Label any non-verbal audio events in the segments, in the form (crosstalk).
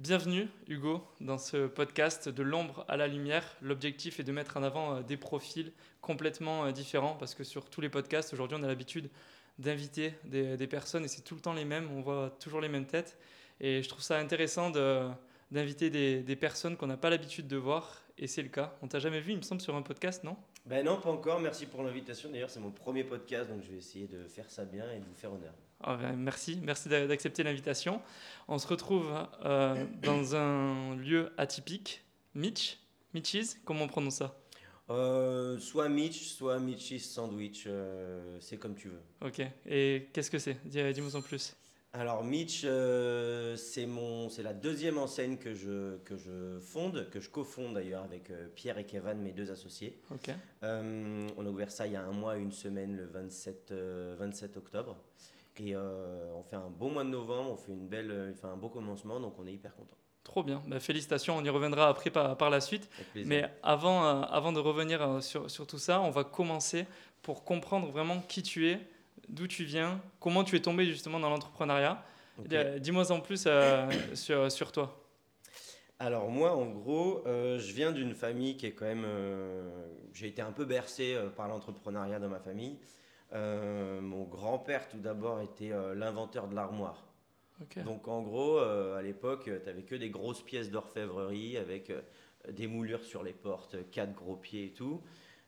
Bienvenue Hugo dans ce podcast de l'ombre à la lumière. L'objectif est de mettre en avant euh, des profils complètement euh, différents parce que sur tous les podcasts aujourd'hui on a l'habitude d'inviter des, personnes et c'est tout le temps les mêmes, on voit toujours les mêmes têtes et je trouve ça intéressant d'inviter des, des, personnes qu'on n'a pas l'habitude de voir et c'est le cas. On t'a jamais vu il me semble sur un podcast non? Ben non pas encore, merci pour l'invitation d'ailleurs c'est mon premier podcast donc je vais essayer de faire ça bien et de vous faire honneur. Ah ben, merci, merci d'accepter l'invitation. On se retrouve euh, dans un lieu atypique, Mitch, Mitch's, comment on prononce ça? Euh, Soit Mitch, soit Mitch's Sandwich, euh, c'est comme tu veux. Ok, et qu'est-ce que c'est? Dis-moi en plus. Alors Mitch, c'est mon, c'est la deuxième enseigne que je, que je fonde, que je cofonde d'ailleurs avec Pierre et Kevin, mes deux associés. Ok. on a ouvert ça il y a un mois, une semaine, le 27, 27 octobre. Et euh, on fait un bon mois de novembre, on fait, une belle, euh, un beau commencement, donc on est hyper content. Trop bien, bah, félicitations, on y reviendra après par, par la suite. Mais avant, euh, avant de revenir sur, sur, tout ça, on va commencer pour comprendre vraiment qui tu es, d'où tu viens, comment tu es tombé justement dans l'entrepreneuriat. Dis-moi en plus (coughs) sur, sur, toi. Alors moi, en gros, je viens d'une famille qui est quand même... J'ai été un peu bercé par l'entrepreneuriat dans ma famille. Euh, mon grand-père, tout d'abord, était euh, l'inventeur de l'armoire. Donc, en gros, euh, à l'époque, tu n'avais que des grosses pièces d'orfèvrerie avec des moulures sur les portes, quatre gros pieds et tout.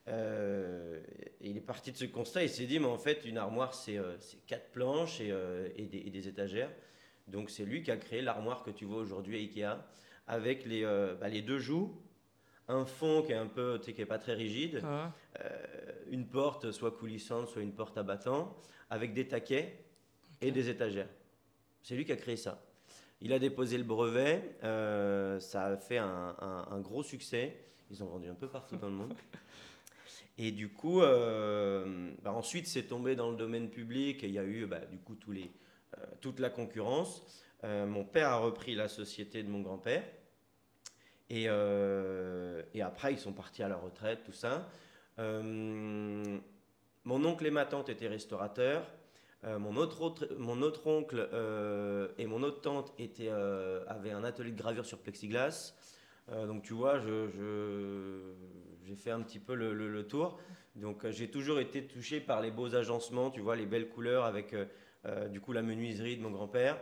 il est parti de ce constat et s'est dit, mais en fait, une armoire, c'est quatre planches et, des, étagères. Donc, c'est lui qui a créé l'armoire que tu vois aujourd'hui à Ikea avec les, bah, les deux joues un fond qui est un peu, tu sais, qui est pas très rigide, euh, une porte soit coulissante, soit une porte à battant, avec des taquets et des étagères. C'est lui qui a créé ça. Il a déposé le brevet, euh, ça a fait un, gros succès. Ils ont vendu un peu partout dans le monde. (laughs) Et du coup, euh, bah ensuite, c'est tombé dans le domaine public et il y a eu bah, du coup tous les, toute la concurrence. mon père a repris la société de mon grand-père. Et, euh, et, après, ils sont partis à la retraite, tout ça. Euh, mon oncle et ma tante étaient restaurateurs. Euh, mon, autre, oncle et mon autre tante avaient un atelier de gravure sur plexiglas. donc tu vois, j'ai fait un petit peu le, tour. Donc j'ai toujours été touché par les beaux agencements, tu vois, les belles couleurs avec du coup la menuiserie de mon grand-père.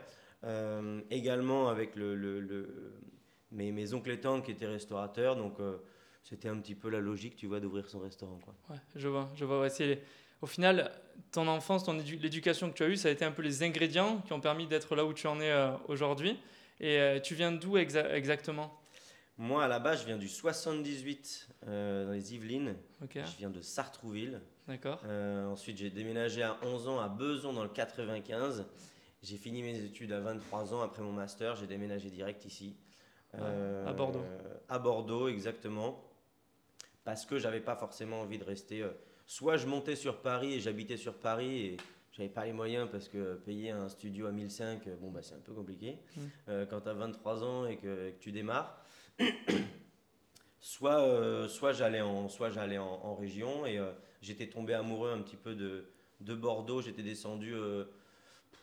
également avec mes, mes oncles et tantes qui étaient restaurateurs, donc euh, c'était un petit peu la logique, tu vois, d'ouvrir son restaurant. Quoi. Ouais, je vois, je vois. au final, ton enfance, ton l'éducation que tu as eue, ça a été un peu les ingrédients qui ont permis d'être là où tu en es euh, aujourd'hui. Et euh, tu viens d'où exactement? Moi, à la base, je viens du 78 dans les Yvelines. Je viens de Sartrouville. D'accord. ensuite, j'ai déménagé à 11 ans à Beson dans le 95. J'ai fini mes études à 23 ans après mon master. J'ai déménagé direct ici. Euh, à Bordeaux. À Bordeaux, exactement. Parce que j'avais pas forcément envie de rester. Euh, soit je montais sur Paris et j'habitais sur Paris et j'avais pas les moyens parce que payer un studio à 1005, euh, bon, bah, c'est un peu compliqué mmh. quand tu as 23 ans et que, tu démarres. (coughs) soit soit j'allais en, soit j'allais en, région et j'étais tombé amoureux un petit peu de, de Bordeaux. J'étais descendu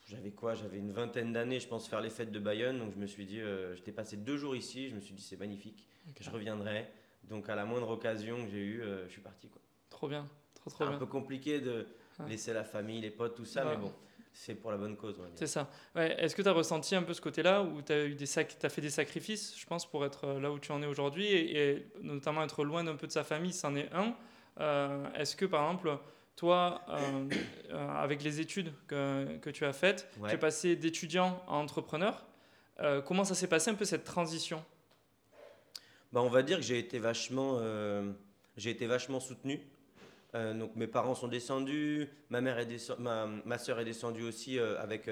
j'avais quoi? J'avais une vingtaine d'années, je pense, faire les fêtes de Bayonne. Donc je me suis dit, euh, j'étais passé deux jours ici, je me suis dit, c'est magnifique, je reviendrai. Donc à la moindre occasion que j'ai eue, euh, je suis parti. Quoi. Trop bien, trop trop bien. un peu compliqué de laisser la famille, les potes, tout ça, mais bon. C'est pour la bonne cause. C'est ça. Ouais. Est-ce que tu as ressenti un peu ce côté-là où tu as, eu des as fait des sacrifices, je pense, pour être euh, là où tu en es aujourd'hui et, notamment être loin d'un peu de sa famille, c'en est un. Est-ce que par exemple, toi, euh, (coughs) euh, avec les études que, que tu as faites, tu es passé d'étudiant à entrepreneur. Euh, comment ça s'est passé un peu cette transition? Bah, On va dire que j'ai été vachement, j'ai été vachement soutenu. donc mes parents sont descendus, ma, mère est ma, ma soeur est descendue aussi avec,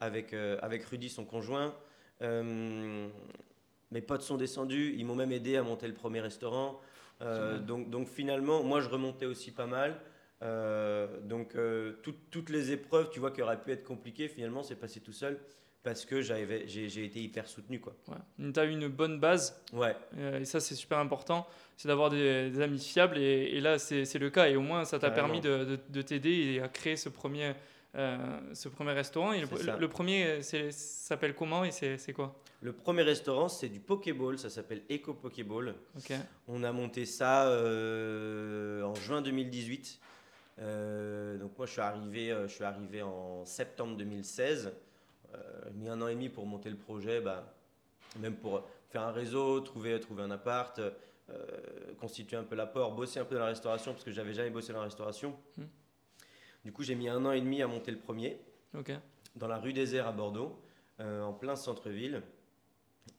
avec, avec Rudy, son conjoint. mes potes sont descendus, ils m'ont même aidé à monter le premier restaurant. donc, donc finalement, moi je remontais aussi pas mal. Euh, donc euh, toutes les épreuves, tu vois, qui auraient pu être compliquées, finalement, c'est passé tout seul parce que j'ai été hyper soutenu. Quoi. Ouais. Tu as eu une bonne base. Ouais. Euh, et ça, c'est super important. C'est d'avoir des, amis fiables. Et, là, c'est le cas. Et au moins, ça t'a permis de, de, t'aider et à créer ce premier, ce premier restaurant. Et le, le, premier s'appelle comment et c'est quoi? Le premier restaurant, c'est du Pokéball, ça s'appelle Eco Pokéball. On a monté ça en juin 2018. donc moi, je suis arrivé, je suis arrivé en septembre 2016. j'ai mis un an et demi pour monter le projet, bah, même pour faire un réseau, trouver, trouver un appart, euh, constituer un peu l'apport, bosser un peu dans la restauration, parce que j'avais jamais bossé dans la restauration. Hmm. Du coup, j'ai mis un an et demi à monter le premier, dans la rue des Airs à Bordeaux, euh, en plein centre-ville.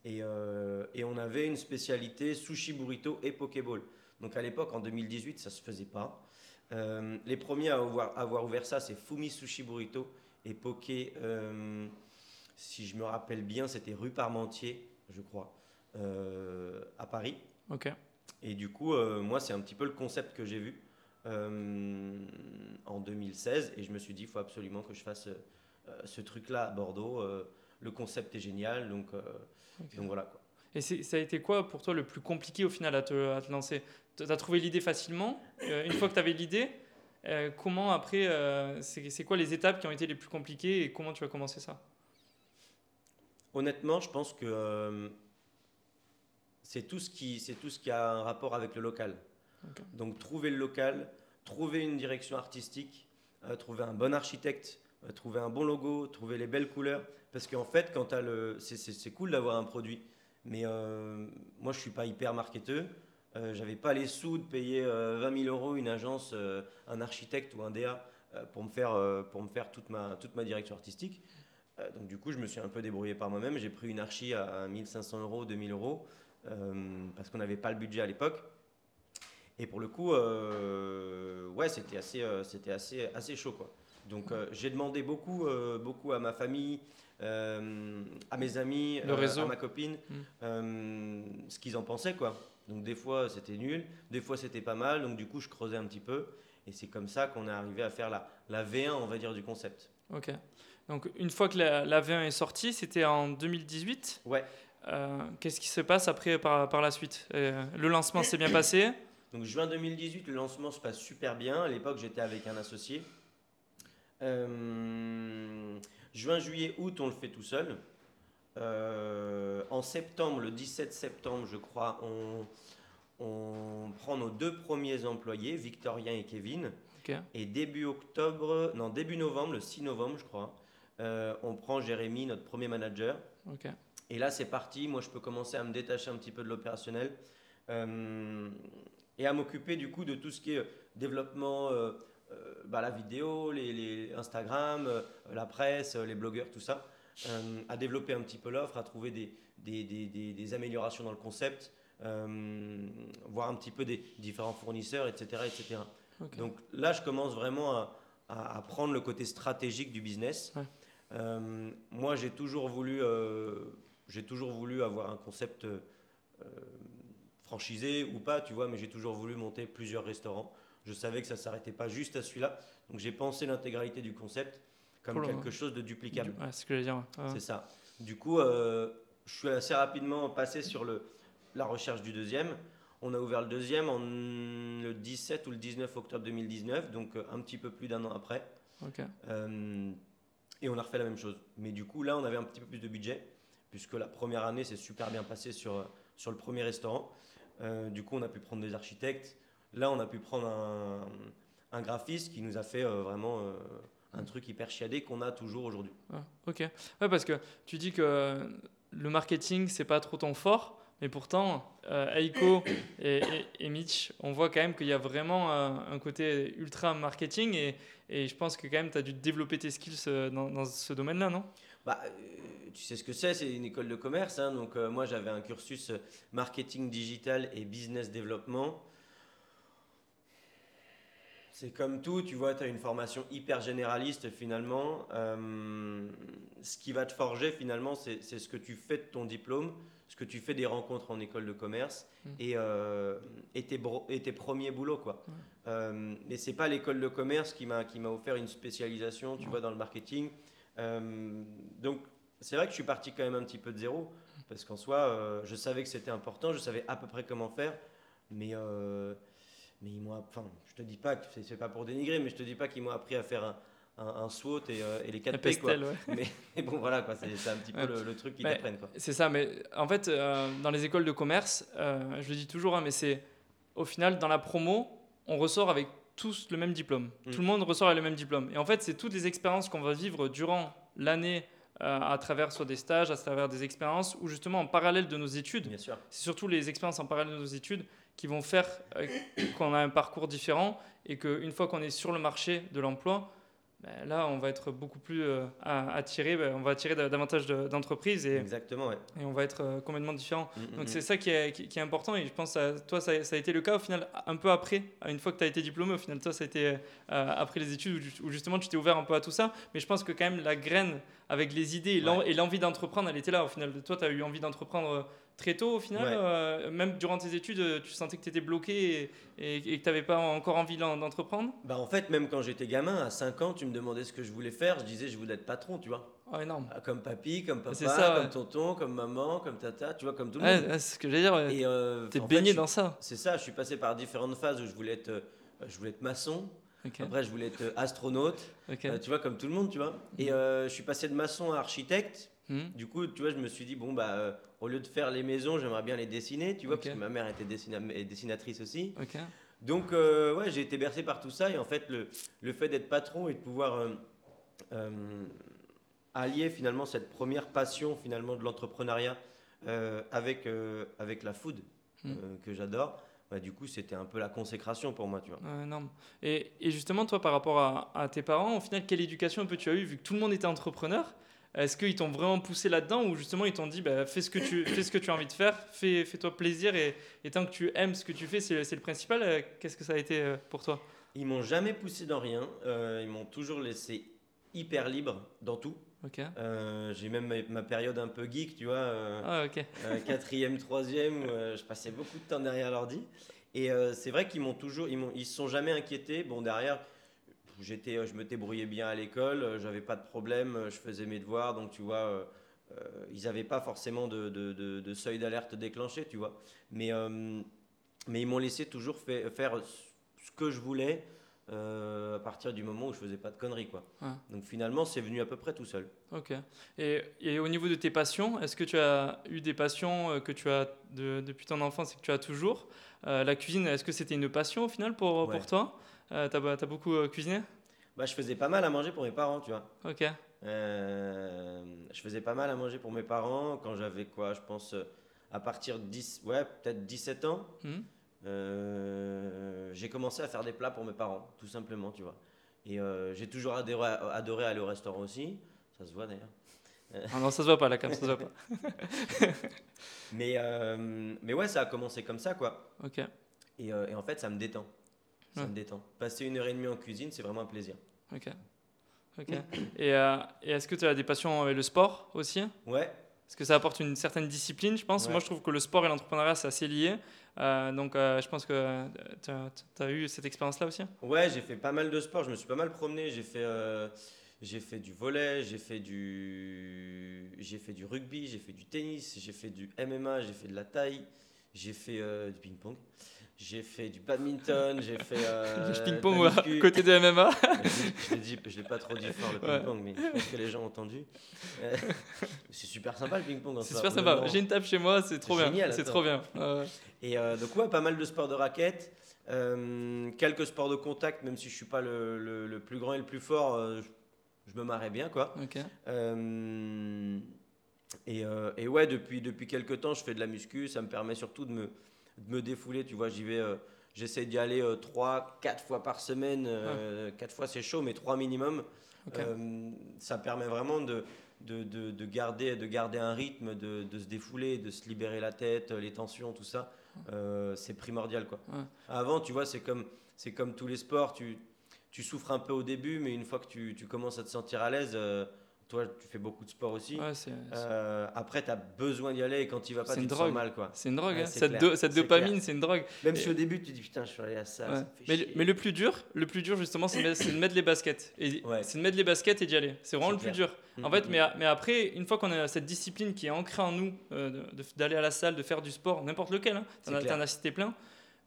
Et, euh, et, on avait une spécialité sushi burrito et pokéball. Donc à l'époque, en 2018, ça se faisait pas. les premiers à avoir, avoir ouvert ça, c'est Fumi Sushi Burrito et Poké. Si je me rappelle bien, c'était rue Parmentier, je crois, à Paris. Ok. Et du coup, euh, moi, c'est un petit peu le concept que j'ai vu euh, en 2016. Et je me suis dit, il faut absolument que je fasse euh, ce truc-là à Bordeaux. le concept est génial. Donc, donc voilà. Quoi. Et ça a été quoi pour toi le plus compliqué au final à te, à te lancer? Tu as trouvé l'idée facilement Une fois que tu avais l'idée, comment après, c'est quoi les étapes qui ont été les plus compliquées et comment tu as commencé ça? Honnêtement, je pense que c'est tout, ce qui, c'est tout ce qui a un rapport avec le local. Donc trouver le local, trouver une direction artistique, euh, trouver un bon architecte, euh, trouver un bon logo, trouver les belles couleurs. Parce qu'en fait, quand as le, c'est, c'est, cool d'avoir un produit. Mais euh, moi, je suis pas hyper marketeur. j'avais pas les sous de payer 20 000 euros une agence, un architecte ou un DA pour me faire, pour me faire toute, ma, toute ma direction artistique. Donc du coup, je me suis un peu débrouillé par moi-même. J'ai pris une archi à 1500 euros, 2000 euros. Euh, parce qu'on n'avait pas le budget à l'époque. Et pour le coup, euh, ouais, c'était assez, euh, c'était assez, assez chaud, quoi. Donc j'ai demandé beaucoup, beaucoup à ma famille, à mes amis, à ma copine, mm. ce qu'ils en pensaient, quoi. Donc des fois c'était nul, des fois c'était pas mal, donc du coup je creusais un petit peu. Et c'est comme ça qu'on est arrivé à faire la, la V1, on va dire, du concept. Ok. Donc une fois que la, la V1 est sortie, c'était en 2018 Ouais. Euh, qu'est-ce qui se passe après par, par la suite? Euh, Le lancement s'est bien passé? (coughs) Donc juin 2018, le lancement se passe super bien. À l'époque, j'étais avec un associé. Euh, juin, juillet, août, on le fait tout seul. en septembre, le 17 septembre, je crois, on, on prend nos deux premiers employés, Victorien et Kevin. Et début octobre, non, début novembre, le 6 novembre, je crois, on prend Jérémy, notre premier manager. Okay. Et là, c'est parti. Moi, je peux commencer à me détacher un petit peu de l'opérationnel euh, et à m'occuper du coup de tout ce qui est développement, euh, euh, bah, la vidéo, les, Instagram, la presse, les blogueurs, tout ça. à développer un petit peu l'offre, à trouver des, des, des, des, améliorations dans le concept, voir un petit peu des différents fournisseurs, etc. etc. Donc là, je commence vraiment à, à, prendre le côté stratégique du business. Moi, j'ai toujours voulu j'ai toujours voulu avoir un concept euh, franchisé ou pas, tu vois, mais j'ai toujours voulu monter plusieurs restaurants. Je savais que ça ne s'arrêtait pas juste à celui-là. Donc j'ai pensé l'intégralité du concept comme quelque chose de duplicable. c'est ce que je veux dire. C'est ça. Du coup, euh, je suis assez rapidement passé sur le, la recherche du deuxième. On a ouvert le deuxième en le 17 ou le 19 octobre 2019, donc euh, un petit peu plus d'un an après. Et on a refait la même chose. Mais du coup, là, on avait un petit peu plus de budget puisque la première année s'est super bien passée sur, sur le premier restaurant. Euh, du coup, on a pu prendre des architectes. Là, on a pu prendre un, un graphiste qui nous a fait euh, vraiment euh, un truc hyper chiadé qu'on a toujours aujourd'hui. Ah, ok. Ouais, parce que tu dis que le marketing, c'est pas trop ton fort. Mais pourtant, Aiko (coughs) et, et, Mitch, on voit quand même qu'il y a vraiment un côté ultra marketing et, et, je pense que quand même tu as dû développer tes skills dans, dans ce domaine-là, non? Bah, tu sais ce que c'est, c'est une école de commerce. Hein, donc euh, moi j'avais un cursus euh, marketing digital et business développement. C'est comme tout, tu vois, tu as une formation hyper généraliste finalement. Euh, ce qui va te forger finalement, c'est ce que tu fais de ton diplôme, ce que tu fais des rencontres en école de commerce mmh. et, et, tes, et, tes, premiers boulots. Quoi. Mmh. mais c'est pas l'école de commerce qui m'a offert une spécialisation, tu vois, dans le marketing. donc c'est vrai que je suis parti quand même un petit peu de zéro, parce qu'en soi, euh, je savais que c'était important, je savais à peu près comment faire, mais, euh, mais ils m'ont, enfin, je te dis pas que c'est pas pour dénigrer, mais je te dis pas qu'ils m'ont appris à faire un, un, SWOT et, euh, et les 4 La P. Quoi. ouais. (laughs) Mais, bon, voilà, quoi, c'est c'est un petit peu Ouais. le, le truc qu'ils Ouais. t'apprennent. Quoi. C'est ça, mais en fait, euh, dans les écoles de commerce, euh, je le dis toujours, hein, mais c'est au final, dans la promo, on ressort avec tous le même diplôme. Mm. Tout le monde ressort avec le même diplôme. Et en fait, c'est toutes les expériences qu'on va vivre durant l'année à travers soit des stages, à travers des expériences, ou justement en parallèle de nos études. Bien sûr. C'est surtout les expériences en parallèle de nos études qui vont faire (coughs) qu'on a un parcours différent et qu'une fois qu'on est sur le marché de l'emploi, ben là, on va être beaucoup plus euh, à- attiré, ben, on va attirer da- davantage de- d'entreprises et, Exactement, ouais. et on va être euh, complètement différent. Mm, mm, Donc mm. c'est ça qui est, qui, qui est important et je pense que toi ça, ça a été le cas au final un peu après, une fois que tu as été diplômé, au final toi ça a été euh, après les études où, ju- où justement tu t'es ouvert un peu à tout ça, mais je pense que quand même la graine avec les idées et Ouais. l'envie d'entreprendre elle était là au final. Toi tu as eu envie d'entreprendre euh, très tôt au final, Ouais. euh, même durant tes études euh, tu sentais que tu étais bloqué et, et- et que tu n'avais pas encore envie d'en- d'entreprendre? Bah, en fait, même quand j'étais gamin, à 5 ans, tu me demandais ce que je voulais faire. Je disais, je voulais être patron, tu vois. Ah énorme. Ah, Comme papy, comme papa, ça, comme ouais. tonton, comme maman, comme tata, tu vois, comme tout le Ouais, monde. c'est ce que j'allais dire, ouais. Euh, t'es fait, baigné je- dans ça. C'est ça, je suis passé par différentes phases où je voulais être, euh, je voulais être maçon. Ok, Après, je voulais être astronaute. Euh, tu vois, comme tout le monde, tu vois. Et euh, je suis passé de maçon à architecte. Hmm. Du coup, tu vois, je me suis dit, bon, bah, euh, au lieu de faire les maisons, j'aimerais bien les dessiner, tu vois, parce que ma mère était dessina- dessinatrice aussi. Donc, euh, ouais, j'ai été bercé par tout ça. Et en fait, le, le fait d'être patron et de pouvoir euh, allier finalement cette première passion finalement de l'entrepreneuriat avec, avec la food Mm. euh, que j'adore, bah, du coup, c'était un peu la consécration pour moi, tu vois. Énorme. Et, et justement, toi, par rapport à, à tes parents, au final, quelle éducation un peu tu as eu vu que tout le monde était entrepreneur Est-ce qu'ils t'ont vraiment poussé là-dedans ou justement ils t'ont dit bah, fais, ce que tu, fais ce que tu as envie de faire, fais, fais-toi plaisir et, et tant que tu aimes ce que tu fais, c'est, c'est le principal. Euh, Qu'est-ce que ça a été euh, pour toi? Ils m'ont jamais poussé dans rien. euh, ils m'ont toujours laissé hyper libre dans tout. Euh, j'ai même ma, ma période un peu geek, tu vois. euh, Ah, ok. euh, quatrième, troisième, où je passais beaucoup de temps derrière l'ordi. Et c'est vrai qu'ils m'ont toujours, ils, m'ont, ils se sont jamais inquiétés. Bon, derrière, j'étais, euh, je me débrouillais bien à l'école, euh, j'avais pas de problème, euh, je faisais mes devoirs, donc tu vois, euh, ils n'avaient pas forcément de, de- de- de seuil d'alerte déclenché, tu vois. Mais, euh, mais ils m'ont laissé toujours fait- faire ce que je voulais. euh, à partir du moment où je faisais pas de conneries quoi. Ouais. Donc finalement c'est venu à peu près tout seul. Ok. Et, et au niveau de tes passions, est-ce que tu as eu des passions que tu as de- depuis ton enfance et que tu as toujours? La cuisine, est-ce que c'était une passion au final pour, Ouais. pour toi? Euh, T'as as beaucoup euh, cuisiné? Bah je faisais pas mal à manger pour mes parents tu vois. Ok. Euh, je faisais pas mal à manger pour mes parents quand j'avais quoi, je pense euh, à partir de 10, ouais, peut-être 17 ans. Hmm. j'ai commencé à faire des plats pour mes parents, tout simplement, tu vois. Et j'ai toujours adoré, adoré aller au restaurant aussi, ça se voit d'ailleurs. Ah non, ça se voit pas la cam, ça se voit pas. (laughs) Mais, mais ouais, ça a commencé comme ça, quoi. Ok. Et, et en fait, ça me détend. Ça Ouais. me détend. Passer une heure et demie en cuisine, c'est vraiment un plaisir. Ok. Ok. Et, euh, et est-ce que tu as des passions avec le sport aussi? Ouais, Est-ce que ça apporte une certaine discipline, je pense Ouais. Moi, je trouve que le sport et l'entrepreneuriat, c'est assez lié. Euh, donc, euh, je pense que tu as, eu cette expérience-là aussi? Ouais, j'ai fait pas mal de sport, je me suis pas mal promené, j'ai fait, j'ai fait du volet, j'ai fait du, j'ai fait du rugby, j'ai fait du tennis, j'ai fait du MMA, j'ai fait de la taille, j'ai fait du ping-pong, j'ai fait du badminton, j'ai fait euh, (laughs) ping-pong muscu. (laughs) côté de MMA. je je l'ai pas trop dit fort le Ouais. ping-pong, mais je pense que les gens ont entendu. Euh, c'est super sympa le ping-pong. en C'est super sympa. J'ai une table chez moi, c'est trop bien. Génial, C'est trop bien. Et euh, donc ouais, pas mal de sports de raquettes, euh, quelques sports de contact, même si je suis pas le, le- le plus grand et le plus fort, je, je me marrais bien quoi. Ok. Et, et ouais, depuis, depuis quelques temps, je fais de la muscu, ça me permet surtout de me, de me défouler, tu vois, j'y vais, euh, j'essaie d'y aller 3, 4 fois par semaine, 4 fois c'est chaud, mais 3 minimum. Euh, ça permet vraiment de, de, de, de garder, de garder un rythme, de, de se défouler, de se libérer la tête, les tensions, tout ça. Euh, c'est primordial. Quoi. Ouais. Avant, tu vois, c'est comme, c'est comme tous les sports. Tu, tu souffres un peu au début, mais une fois que tu, tu commences à te sentir à l'aise, euh, toi, tu fais beaucoup de sport aussi. Ouais, c'est Euh, après, tu as besoin d'y aller et quand tu vas pas, C'est tu te drogue. sens mal. Quoi. c'est une drogue. Ouais, hein. c'est Cette, do- cette dopamine, c'est une drogue. Même Et- si au début, tu te dis putain, je suis allé à ça, Ouais. ça me fait Mais, chier. mais le plus dur, le plus dur justement, c'est de mettre- les baskets. Et c'est de mettre les baskets et d'y aller. C'est vraiment le plus dur. Mm, En fait, mm, mais, mais après, une fois qu'on a cette discipline qui est ancrée en nous, euh, d'aller à la salle, de faire du sport, n'importe lequel, hein, as, clair. t'en as cité plein,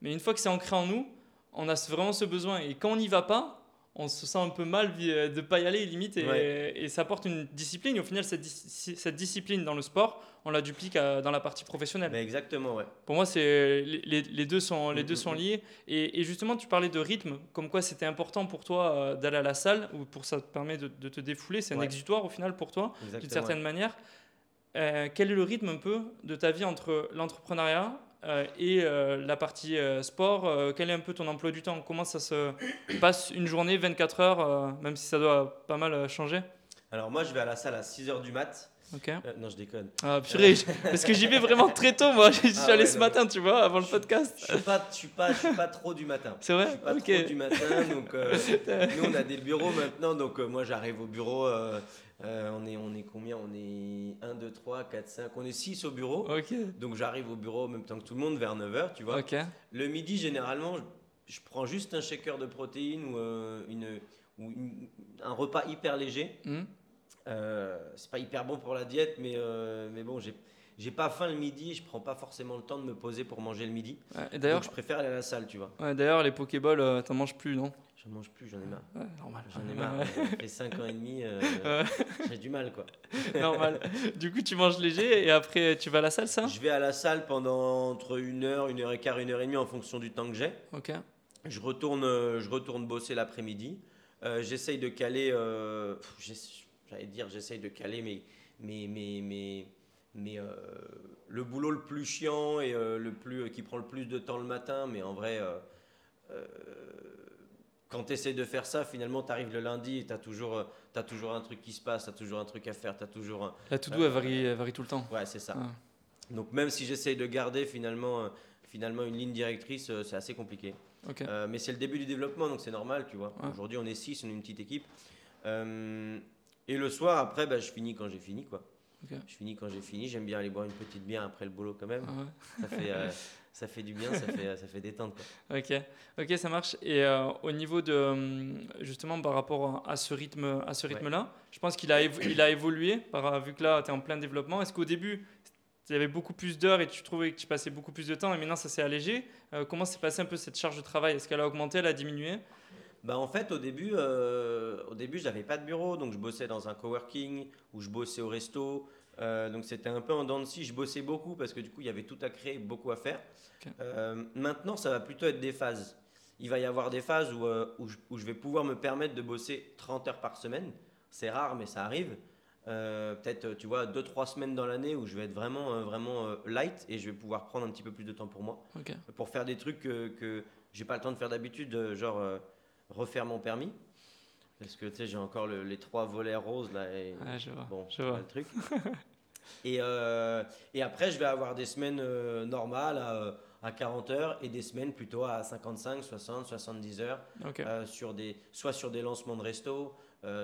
mais une fois que c'est ancré en nous, on a vraiment ce besoin. Et quand on n'y va pas, on se sent un peu mal de ne pas y aller limite et, et, ça apporte une discipline. Et au final, cette, cette discipline dans le sport, on la duplique dans la partie professionnelle. Exactement, ouais. Pour moi, c'est les, les, deux sont, les deux sont liés. Et, et, justement, tu parlais de rythme, comme quoi c'était important pour toi euh, d'aller à la salle, ou pour ça te permet de, de te défouler. C'est un exutoire au final pour toi, d'une certaine manière. Euh, quel est le rythme un peu de ta vie entre l'entrepreneuriat euh, et la partie sport Quel est un peu ton emploi du temps? Comment ça se (coughs) passe une journée, 24 heures, même si ça doit pas mal changer? Alors moi, je vais à la salle à 6 heures du mat'. Euh, non, je déconne. Ah, purée, parce que j'y vais vraiment très tôt, moi. (laughs) J'y suis ah allé ce matin, tu vois, avant le podcast. Je suis pas, je suis pas, je suis pas trop du matin. C'est vrai Je suis pas trop du matin. Donc, euh, (laughs) nous, on a des bureaux maintenant. Donc, euh, moi, j'arrive au bureau. on, est, on est combien? On est 1, 2, 3, 4, 5. On est 6 au bureau. Donc, j'arrive au bureau en même temps que tout le monde vers 9h, tu vois. Le midi, généralement, je, prends juste un shaker de protéines ou, une, ou un repas hyper léger. Hmm. Euh, c'est pas hyper bon pour la diète, mais, euh, mais bon, j'ai, j'ai pas faim le midi, je prends pas forcément le temps de me poser pour manger le midi. d'ailleurs, Donc je préfère aller à la salle, tu vois. d'ailleurs, les Pokéballs, euh, t'en manges plus, non? J'en mange plus, j'en ai marre. normal. J'en ai marre. J'ai 5 ans et demi, j'ai du mal, quoi. normal. Du coup, tu manges léger et après, tu vas à la salle, ça? Je vais à la salle pendant entre une heure, une heure et quart, une heure et demie en fonction du temps que j'ai. Ok. Je retourne, je retourne bosser l'après-midi. j'essaye de caler j'allais dire, j'essaye de caler mais mais mais mais, mais euh, le boulot le plus chiant et euh, le plus, qui prend le plus de temps le matin, mais en vrai, euh, quand tu essaies de faire ça, finalement, tu arrives le lundi et tu as, toujours, as toujours un truc qui se passe, tu as toujours un truc à faire, tu as toujours... La to-do, elle, varie, varie tout le temps. Ouais, c'est ça. Ah. Donc même si j'essaye de garder finalement, finalement une ligne directrice, c'est assez compliqué. mais c'est le début du développement, donc c'est normal, tu vois. Aujourd'hui, on est six, on est une petite équipe. Et le soir, après, bah, je finis quand j'ai fini, quoi. Je finis quand j'ai fini. J'aime bien aller boire une petite bière après le boulot, quand même. Ah ça, fait, euh, (laughs) ça fait du bien, ça fait, ça fait détendre. Quoi. Ok, ok, ça marche. Et euh, au niveau de, hum, justement, par rapport à ce rythme, à ce rythme-là, je pense qu'il a, il a évolué, par, vu que là, tu es en plein développement. Est-ce qu'au début, il y avait beaucoup plus d'heures et tu trouvais que tu passais beaucoup plus de temps et maintenant ça s'est allégé? Euh, Comment s'est passé un peu cette charge de travail? Est-ce qu'elle a augmenté, elle a diminué? Bah en fait, au début, euh, au début, j'avais pas de bureau, donc je bossais dans un coworking ou je bossais au resto. Euh, donc c'était un peu en dents de scie. Je bossais beaucoup parce que du coup, il y avait tout à créer, beaucoup à faire. Euh, maintenant, ça va plutôt être des phases. Il va y avoir des phases où, euh, où, je, où, je, vais pouvoir me permettre de bosser 30 heures par semaine. C'est rare, mais ça arrive. Peut-être, tu vois, 2-3 semaines dans l'année où je vais être vraiment, vraiment light et je vais pouvoir prendre un petit peu plus de temps pour moi. Pour faire des trucs que, que j'ai pas le temps de faire d'habitude, genre refaire mon permis. Parce que tu sais, j'ai encore les trois volets roses là. Et, je vois, bon, je vois. le truc. (laughs) et, euh, et après, je vais avoir des semaines euh, normales à, à, 40 heures et des semaines plutôt à 55, 60, 70 heures. Euh, sur des, soit sur des lancements de resto,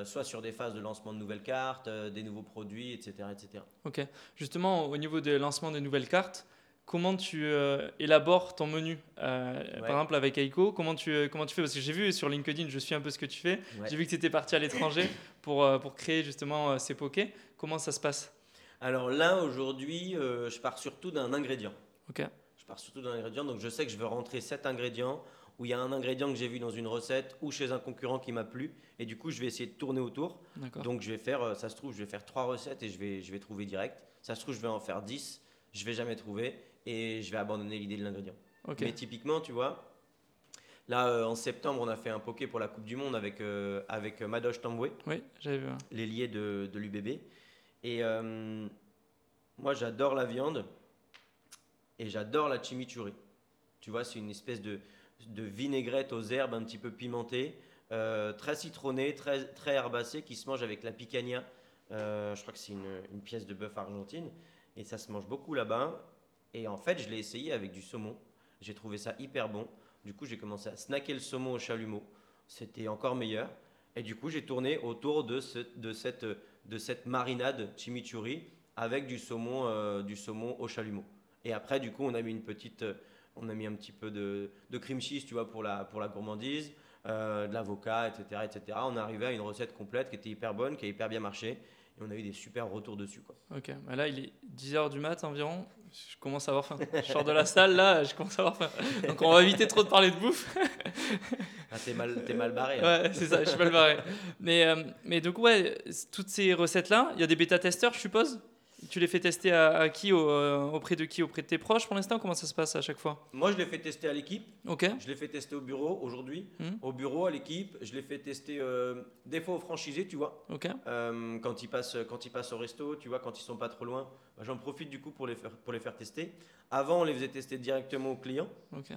soit sur des phases de lancement de nouvelles cartes, des nouveaux produits, etc., etc. Ok. Justement, au niveau des lancements des nouvelles cartes, comment tu euh, élabores ton menu euh, Par exemple, avec Aiko, comment tu, euh, comment tu fais? Parce que j'ai vu sur LinkedIn, je suis un peu ce que tu fais. J'ai vu que tu étais parti à l'étranger (coughs) pour, pour créer justement ces pokés. Comment ça se passe? Alors là, aujourd'hui, je pars surtout d'un ingrédient. Ok. Je pars surtout d'un ingrédient. Donc je sais que je veux rentrer cet ingrédient où il y a un ingrédient que j'ai vu dans une recette ou chez un concurrent qui m'a plu. Et du coup, je vais essayer de tourner autour. Donc je vais faire, ça se trouve, je vais faire trois recettes et je vais, je vais trouver direct. Ça se trouve, je vais en faire 10. Je vais jamais trouver et je vais abandonner l'idée de l'ingrédient. Mais typiquement, tu vois, là euh, en septembre, on a fait un poké pour la Coupe du Monde avec, euh, avec Madosh Tamboué. Oui, j'avais vu. L'ailier de, de l'UBB. Et euh, moi, j'adore la viande et j'adore la chimichurri. Tu vois, c'est une espèce de, de, vinaigrette aux herbes un petit peu pimentée, très citronnée, très, très herbacée, qui se mange avec la picanha. je crois que c'est une, une pièce de bœuf argentine. Et ça se mange beaucoup là-bas. Et en fait, je l'ai essayé avec du saumon. J'ai trouvé ça hyper bon. Du coup, j'ai commencé à snacker le saumon au chalumeau. C'était encore meilleur. Et du coup, j'ai tourné autour de, ce, de, cette, de cette marinade chimichurri avec du saumon, euh, du saumon au chalumeau. Et après, du coup, on a mis une petite, on a mis un petit peu de, de cream cheese, tu vois, pour la, pour la gourmandise, euh, de l'avocat, etc., etc. On est arrivé à une recette complète qui était hyper bonne, qui a hyper bien marché on a eu des super retours dessus. Ok, bah là il est 10h du mat environ. Je commence à avoir faim. Je sors de la salle là, je commence à avoir faim. Donc on va éviter trop de parler de bouffe. ah, t'es mal, es mal barré. Ouais, c'est ça, je suis mal barré. Mais, euh, mais donc, ouais, toutes ces recettes-là, il y a des bêta-testeurs, je suppose? Tu les fais tester à, qui euh, Auprès de qui Auprès de tes proches pour l'instant Comment ça se passe à chaque fois? Moi, je les fais tester à l'équipe. Ok. Je les fais tester au bureau aujourd'hui. Hmm. Au bureau, à l'équipe. Je les fais tester euh, des fois aux franchisés, tu vois. Ok. Euh, quand, ils passent, quand ils passent au resto, tu vois, quand ils sont pas trop loin. Bah, j'en profite du coup pour les, faire, pour les faire tester. Avant, on les faisait tester directement aux clients. Ok.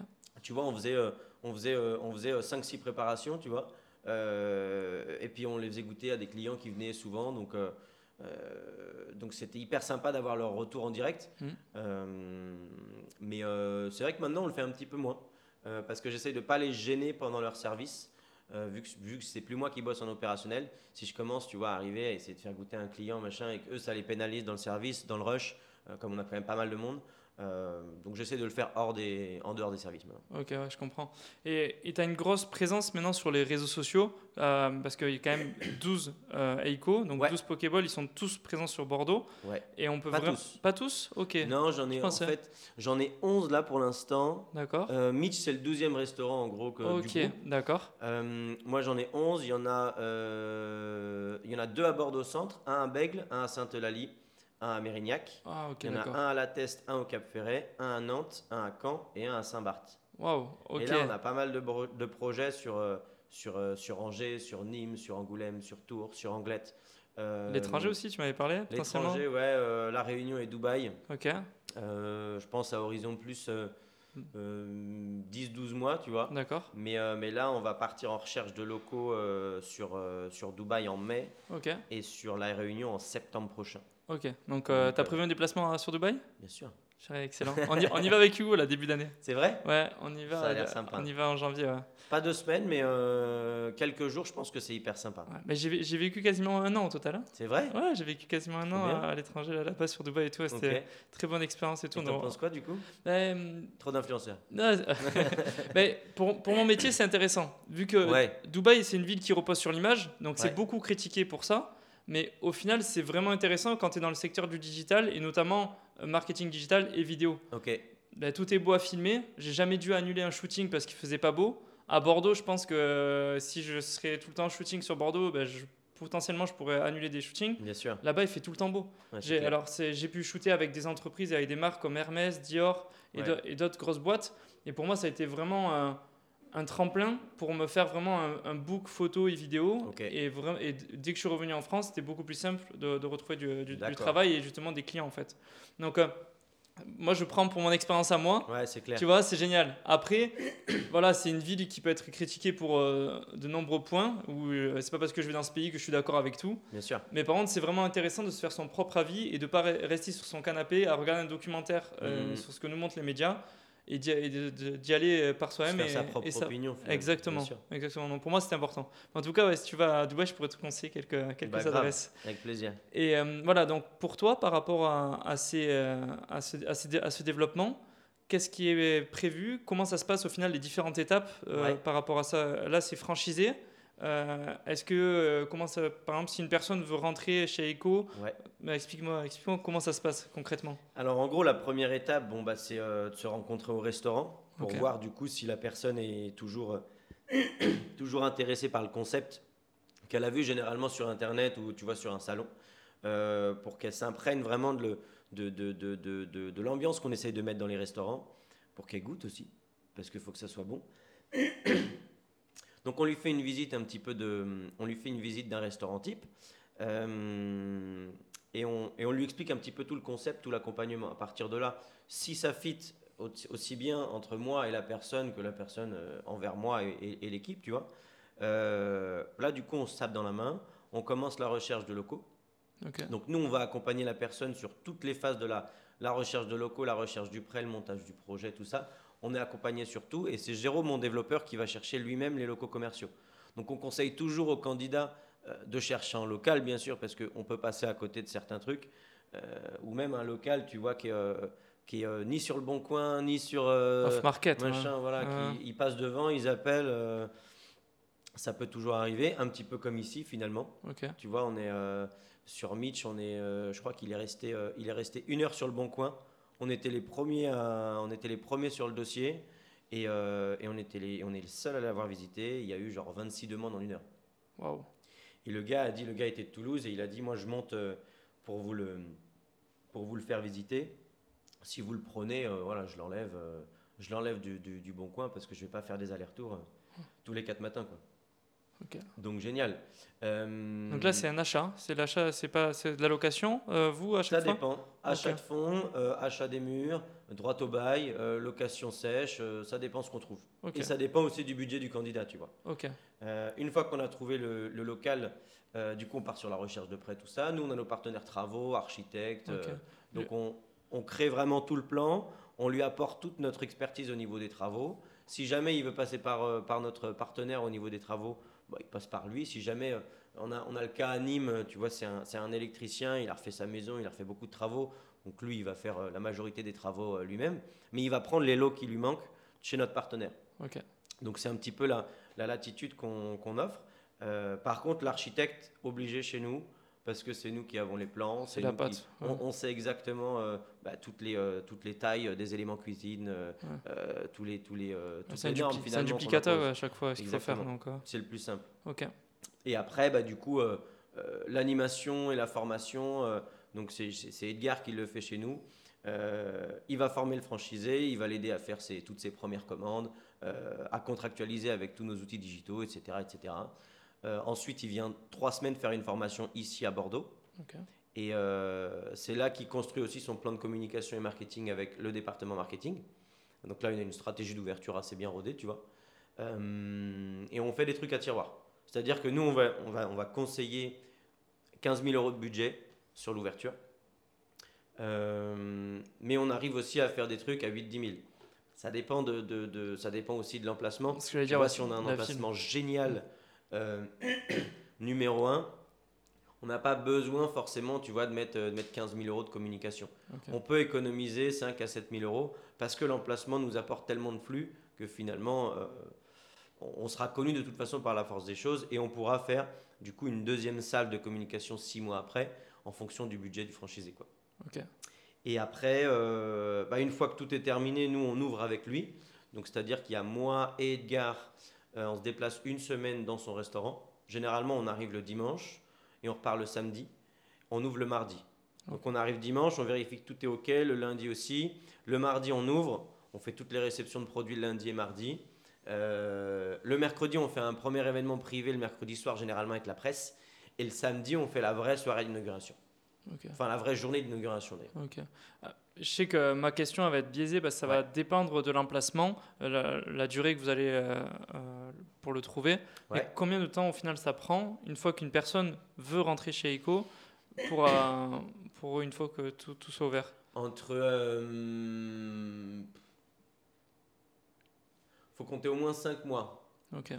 Tu vois, on faisait, on faisait, on faisait 5-6 préparations, tu vois. et puis, on les faisait goûter à des clients qui venaient souvent. Donc, euh, donc c'était hyper sympa d'avoir leur retour en direct. Mmh. Euh, mais euh, c'est vrai que maintenant on le fait un petit peu moins. parce que j'essaye de ne pas les gêner pendant leur service. vu que, vu que c'est plus moi qui bosse en opérationnel, si je commence, tu vois, à arriver à essayer de faire goûter un client, machin, et que eux, ça les pénalise dans le service, dans le rush, comme on a quand même pas mal de monde, euh, donc j'essaie de le faire hors des, en dehors des services maintenant. Ok, ouais, je comprends. Et tu as une grosse présence maintenant sur les réseaux sociaux, euh, parce qu'il y a quand même (coughs) 12 euh, Eiko, donc 12 Pokéballs, ils sont tous présents sur Bordeaux. Ouais. Et on peut pas tous. Pas tous Ok. Non, j'en ai en fait, j'en ai 11 là pour l'instant. D'accord. Euh, Mitch, c'est le 12e restaurant en gros que, Ok, d'accord. moi j'en ai 11, il y, en a, il y en a deux à Bordeaux Centre, un à Bègle, un à Sainte-Eulalie un à Mérignac. Ah, Il y en a un à La Teste, un au Cap Ferret, un à Nantes, un à Caen et un à Saint-Barth. Ok. Et là, on a pas mal de, de projets sur, euh, sur, euh, sur Angers, sur Nîmes, sur Angoulême, sur Tours, sur Anglette. Euh, L'étranger aussi, tu m'avais parlé L'étranger, ouais, La Réunion et Dubaï. Ok. je pense à Horizon Plus 10-12 mois, tu vois. D'accord. Mais, mais là, on va partir en recherche de locaux sur, sur Dubaï en mai Ok. et sur La Réunion en septembre prochain. Ok, donc euh, tu as prévu un déplacement sur Dubaï? Bien sûr. Excellent. On y, on y va avec Hugo là, début d'année. C'est vrai? Ouais, on y va. Ça a l'air sympa. On y va en janvier. Ouais. Pas deux semaines, mais euh, quelques jours, je pense que c'est hyper sympa. Ouais, mais j'ai vécu quasiment un an au total. Hein. C'est vrai? Ouais, j'ai vécu quasiment un an à, l'étranger, là-bas sur Dubaï et tout. C'était okay. très bonne expérience et tout. Tu en penses quoi du coup? Euh, Trop d'influenceurs. (laughs) mais pour, pour, mon métier, c'est intéressant. Vu que Dubaï, c'est une ville qui repose sur l'image, donc c'est beaucoup critiqué pour ça. Mais au final, c'est vraiment intéressant quand tu es dans le secteur du digital et notamment euh, marketing digital et vidéo. Ok. Ben, tout est beau à filmer. J'ai jamais dû annuler un shooting parce qu'il faisait pas beau. À Bordeaux, je pense que euh, si je serais tout le temps shooting sur Bordeaux, ben, potentiellement je pourrais annuler des shootings. Bien sûr. Là-bas, il fait tout le temps beau. j'ai, alors, j'ai pu shooter avec des entreprises et avec des marques comme Hermès, Dior et, d'autres grosses boîtes. Et pour moi, ça a été vraiment un tremplin pour me faire vraiment un, book photo et vidéo. Et, dès que je suis revenu en France, c'était beaucoup plus simple de, retrouver du, du, travail et justement des clients en fait. Donc euh, moi je prends pour mon expérience à moi. Ouais, c'est clair. Tu vois, c'est génial. Après, (coughs) voilà, c'est une ville qui peut être critiquée pour euh, de nombreux points. Où euh, c'est pas parce que je vais dans ce pays que je suis d'accord avec tout. Bien sûr. Mais par contre, c'est vraiment intéressant de se faire son propre avis et de pas rester sur son canapé à regarder un documentaire mmh. sur ce que nous montrent les médias et d'y aller euh, par soi-même. Et sa propre opinion. Exactement. exactement. Donc pour moi, c'est important. En tout cas, ouais, si tu vas à Dubaï, je pourrais te conseiller quelques, quelques bah, adresses. Avec plaisir. Et euh, voilà, donc pour toi, par rapport à, à, ces, euh, à, ce, à, ce, à ce développement, qu'est-ce qui est prévu? Comment ça se passe au final, les différentes étapes par rapport à ça? Là, c'est franchisé. Euh, est-ce que, euh, comment ça, par exemple, si une personne veut rentrer chez Eco, bah, explique-moi explique comment ça se passe concrètement. Alors, en gros, la première étape, bon, bah, c'est euh, de se rencontrer au restaurant pour voir du coup si la personne est toujours, (coughs) toujours intéressée par le concept qu'elle a vu généralement sur Internet ou tu vois sur un salon, pour qu'elle s'imprègne vraiment de, de, de, de, de l'ambiance qu'on essaye de mettre dans les restaurants, pour qu'elle goûte aussi, parce qu'il faut que ça soit bon. Donc on lui fait une visite un petit peu de, on lui fait une visite d'un restaurant type. Euh, et, on, et, on, lui explique un petit peu tout le concept, tout l'accompagnement. À partir de là, si ça fit aussi bien entre moi et la personne que la personne euh, envers moi et, l'équipe, tu vois. Euh, là, du coup, on se tape dans la main, on commence la recherche de locaux. Donc nous, on va accompagner la personne sur toutes les phases de la, la recherche de locaux, la recherche du prêt, le montage du projet, tout ça on est accompagné sur tout et c'est Jérôme, mon développeur, qui va chercher lui-même les locaux commerciaux. Donc on conseille toujours aux candidats euh, de chercher en local, bien sûr, parce qu'on peut passer à côté de certains trucs, euh, ou même un local, tu vois, qui est, euh, qui est ni sur le bon coin, ni sur... Off-market. Machin, voilà, qui, ils passent devant, ils appellent. ça peut toujours arriver, un petit peu comme ici, finalement. Tu vois, on est sur Mitch, on est, je crois qu'il est, resté, il est resté une heure sur le bon coin On était les premiers, on était les premiers sur le dossier et, euh, et on, était les, on est les seuls à l'avoir visité. Il y a eu genre 26 demandes en une heure. Waouh. Et le gars a dit, le gars était de Toulouse et il a dit, moi je monte euh, pour vous le, pour vous le faire visiter. Si vous le prenez, euh, voilà, je l'enlève, je l'enlève du, du, du, bon coin parce que je vais pas faire des allers-retours tous les quatre matins, quoi. Donc génial. Euh, Donc là c'est un achat, c'est l'achat, c'est pas c'est de la location, euh, vous à chaque Ça dépend. Achat de fonds, euh, achat des murs, droit au bail, location sèche, ça dépend ce qu'on trouve. Et ça dépend aussi du budget du candidat, tu vois. Ok. une fois qu'on a trouvé le, local, du coup on part sur la recherche de prêt, tout ça. Nous on a nos partenaires travaux, architectes. donc on, on crée vraiment tout le plan. On lui apporte toute notre expertise au niveau des travaux. Si jamais il veut passer par, par notre partenaire au niveau des travaux, bah, il passe par lui. Si jamais euh, on a, on a le cas à Nîmes, tu vois, c'est un, un, électricien, il a refait sa maison, il a refait beaucoup de travaux. Donc lui, il va faire euh, la majorité des travaux euh, lui-même, mais il va prendre les lots qui lui manquent chez notre partenaire. Donc c'est un petit peu la, la latitude qu'on offre. par contre, l'architecte obligé chez nous, parce que c'est nous qui avons les plans, c'est la pâte. on, sait exactement bah, toutes, les, toutes les tailles des éléments cuisine, tous les, tous les, c'est un, un, duplicateur à chaque fois, ce qu'il faut faire. C'est le plus simple. Ok. Et après, bah, du coup, l'animation et la formation, donc c'est Edgar qui le fait chez nous. il va former le franchisé, il va l'aider à faire ses, toutes ses premières commandes, à contractualiser avec tous nos outils digitaux, etc. etc. Euh, ensuite, il vient trois semaines faire une formation ici à Bordeaux. Et euh, c'est là qu'il construit aussi son plan de communication et marketing avec le département marketing. Donc là, il a une stratégie d'ouverture assez bien rodée, tu vois. Euh, et on fait des trucs à tiroir. C'est-à-dire que nous, on va, on va, on va conseiller 15 000 euros de budget sur l'ouverture. mais on arrive aussi à faire des trucs à 8-10 000. Ça dépend, de, de, ça dépend aussi de l'emplacement. Ce que je dire, si on a un emplacement génial euh, (clears throat) numéro 1, on n'a pas besoin forcément, tu vois, de mettre, de mettre 15 000 euros de communication. On peut économiser 5 à 7 000 euros parce que l'emplacement nous apporte tellement de flux que finalement, euh, on sera connu de toute façon par la force des choses et on pourra faire du coup une deuxième salle de communication 6 mois après en fonction du budget du franchisé. Quoi. Et après, euh, bah, une fois que tout est terminé, nous, on ouvre avec lui. Donc, c'est-à-dire qu'il y a moi et Edgar euh, on se déplace une semaine dans son restaurant. Généralement, on arrive le dimanche et on repart le samedi. On ouvre le mardi. Donc on arrive dimanche, on vérifie que tout est OK, le lundi aussi. Le mardi, on ouvre, on fait toutes les réceptions de produits le lundi et mardi. Euh, le mercredi, on fait un premier événement privé le mercredi soir, généralement avec la presse. Et le samedi, on fait la vraie soirée d'inauguration. Enfin, la vraie journée d'inauguration d'ailleurs. Euh, je sais que ma question va être biaisée parce que ça va dépendre de l'emplacement, euh, la, durée que vous allez euh, pour le trouver. combien de temps au final ça prend une fois qu'une personne veut rentrer chez ECO pour, (coughs) pour une fois que tout, tout soit ouvert? Entre. faut compter au moins 5 mois.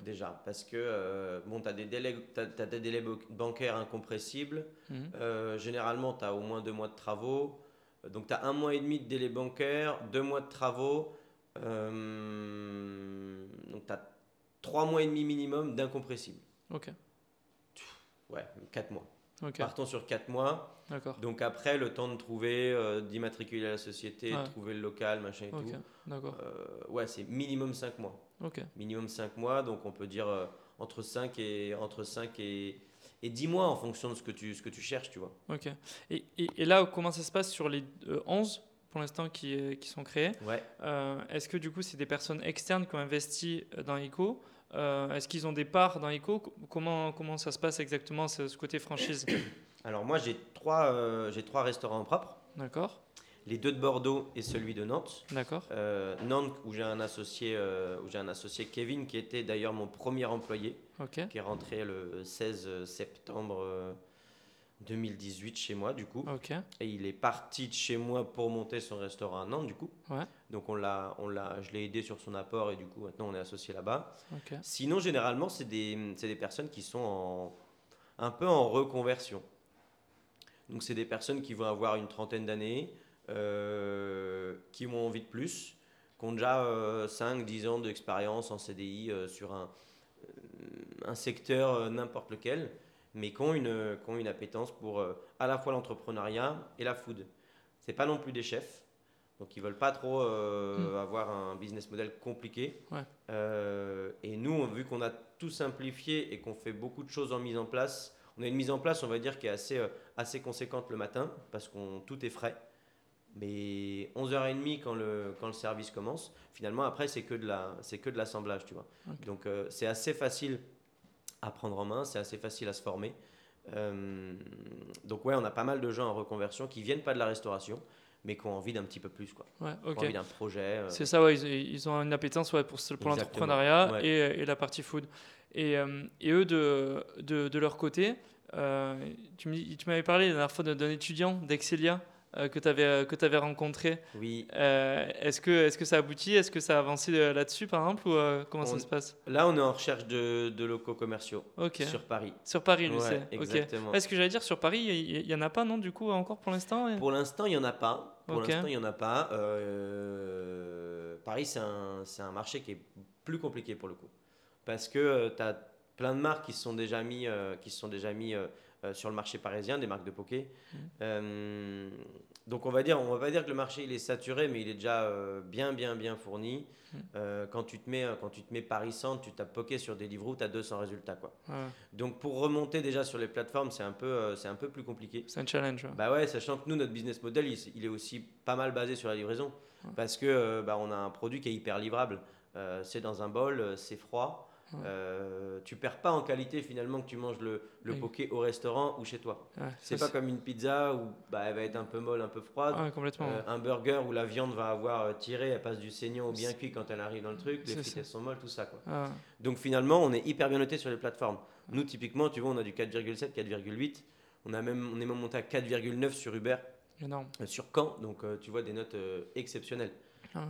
Déjà, parce que euh, bon, tu as, des délais, des délais bancaires incompressibles. Mhm. Euh, généralement, tu as au moins deux mois de travaux. Donc, tu as un mois et demi de délai bancaire, deux mois de travaux. Euh, donc, tu as trois mois et demi minimum d'incompressible. Ok. Ouais, quatre mois. Partons sur 4 mois. Donc après, le temps de trouver, d'immatriculer la société, de trouver le local, machin et tout. D'accord. ouais, c'est minimum 5 mois. Minimum 5 mois, donc on peut dire euh, entre 5 et, entre 5 et, et 10 mois en fonction de ce que tu, ce que tu cherches, tu vois. Ok. Et, et, là, comment ça se passe sur les 11 euh, pour l'instant qui, euh, qui, sont créés? Ouais. Est-ce que du coup, c'est des personnes externes qui ont investi dans ICO Est-ce qu'ils ont des parts dans ICO comment, comment ça se passe exactement, ce, ce côté franchise? Alors moi, j'ai trois, j'ai trois restaurants propres. D'accord les deux de Bordeaux et celui de Nantes. D'accord. Euh, Nantes, où j'ai un, associé, euh, où j'ai un associé Kevin, qui était d'ailleurs mon premier employé, qui est rentré le 16 septembre 2018 euh, chez moi, du coup. Et il est parti de chez moi pour monter son restaurant à Nantes, du coup. Ouais. Donc on l'a, on l'a, je l'ai aidé sur son apport et du coup maintenant on est associé là-bas. Sinon, généralement, c'est des, des personnes qui sont en, un peu en reconversion. Donc c'est des personnes qui vont avoir une trentaine d'années, qui ont envie de plus, qui ont déjà 5-10 euh, ans d'expérience en CDI euh, sur un, un secteur n'importe lequel, mais qui ont une, qui ont une appétence pour à la fois l'entrepreneuriat et la food. C'est pas non plus des chefs. Donc ils veulent pas trop euh, avoir un business model compliqué. Ouais. Euh, et nous, vu qu'on a tout simplifié et qu'on fait beaucoup de choses en mise en place, on a une mise en place, on va dire, qui est assez, euh, assez conséquente le matin parce qu'on tout est frais. Mais 11h30 quand le, quand le service commence, finalement après c'est que de la c'est que de l'assemblage, tu vois. Donc euh, c'est assez facile à prendre en main, c'est assez facile à se former. Euh, donc ouais, on a pas mal de gens en reconversion qui viennent pas de la restauration, mais qui ont envie d'un petit peu plus, quoi. Ouais, Qui ont envie d'un projet. euh, C'est ça, ouais, ils, ils ont une appétence ouais, pour, pour l'entrepreneuriat ouais. et, et la partie food. Et, et eux, de, de, de leur côté, tu m'avais parlé la dernière fois d'un étudiant d'Excelia que tu avais, que avais rencontré. Oui. Euh, Est-ce que, est que ça aboutit? Est-ce que ça a avancé euh, là-dessus, par exemple Ou euh, comment ça se passe? Là, on est en recherche de, de locaux commerciaux. Sur, sur Paris. Paris, lui, Ouais, exactement. Est-ce que j'allais dire sur Paris, il n'y en a pas, non, du coup, encore pour l'instant Pour l'instant, il n'y en a pas. Pour l'instant, il n'y en a pas. Euh, Paris, c'est un, un marché qui est plus compliqué pour le coup. Parce que tu as plein de marques qui se sont déjà mis, euh, qui se sont déjà mis euh, sur le marché parisien, des marques de poké. Mhm. Euh, donc on va dire, on va pas dire que le marché il est saturé, mais il est déjà euh, bien, bien, bien fourni. Mhm. Euh, quand tu te mets, quand tu te mets Paris Centre, tu tapes poké sur Deliveroo, tu as 200 résultats quoi. Ouais, Donc pour remonter déjà sur les plateformes, c'est un peu, c'est un peu plus compliqué. C'est un challenge. ouais. Bah ouais, sachant que nous, notre business model, il, il est aussi pas mal basé sur la livraison. Ouais. Parce que bah, on a un produit qui est hyper livrable. C'est dans un bol, c'est froid. Ouais. Euh, tu perds pas en qualité finalement que tu manges le, le poké au restaurant ou chez toi. Ouais, C'est pas comme une pizza où bah, elle va être un peu molle, un peu froide. Complètement. Euh, un burger où la viande va avoir euh, tiré, elle passe du saignant au bien cuit quand elle arrive dans le truc, les frites elles sont molles, tout ça quoi. Ah, Donc finalement, on est hyper bien noté sur les plateformes. Nous, typiquement, tu vois, on a du 4,7, 4,8. On, a même, on est même monté à 4,9 sur Uber, énorme. euh, sur Caen. Donc tu vois des notes exceptionnelles. Ah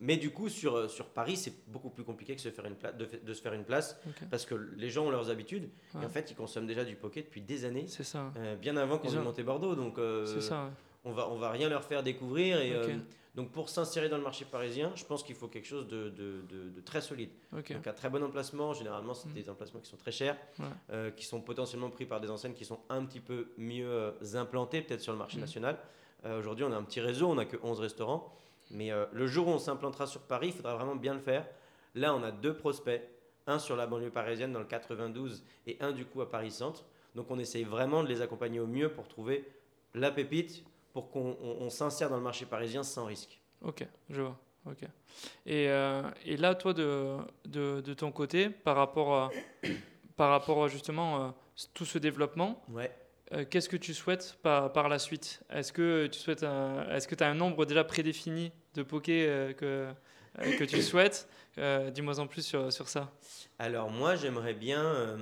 mais du coup, sur, sur Paris, c'est beaucoup plus compliqué que se faire une pla- de, se faire une place parce que les gens ont leurs habitudes. Ouais. Et en fait, ils consomment déjà du poké depuis des années, C'est ça. euh, bien avant qu'on ait ont- monté Bordeaux. Donc euh, C'est ça. ouais. on va, on va rien leur faire découvrir. Et, euh, donc pour s'insérer dans le marché parisien, je pense qu'il faut quelque chose de, de- très solide. Donc un très bon emplacement, généralement c'est Mm. des emplacements qui sont très chers, Ouais. euh, qui sont potentiellement pris par des enseignes qui sont un petit peu mieux euh, implantées peut-être sur le marché Mm. national. Euh, Aujourd'hui on a un petit réseau, on n'a que 11 restaurants, mais euh, le jour où on s'implantera sur Paris, il faudra vraiment bien le faire. Là on a deux prospects, un sur la banlieue parisienne dans le 92 et un du coup à Paris Centre. Donc on essaye vraiment de les accompagner au mieux pour trouver la pépite, pour qu'on on- on s'insère dans le marché parisien sans risque. Ok, je vois. Ok. Et, euh, et là, toi, de, de, de ton côté, par rapport à, par rapport à justement euh, tout ce développement, Ouais. Euh, qu'est-ce que tu souhaites par, par la suite? Est-ce que tu souhaites un- est-ce que as un nombre déjà prédéfini de pokés euh, que, euh, que tu souhaites? Euh, Dis-moi en plus sur, sur ça. Alors moi, j'aimerais bien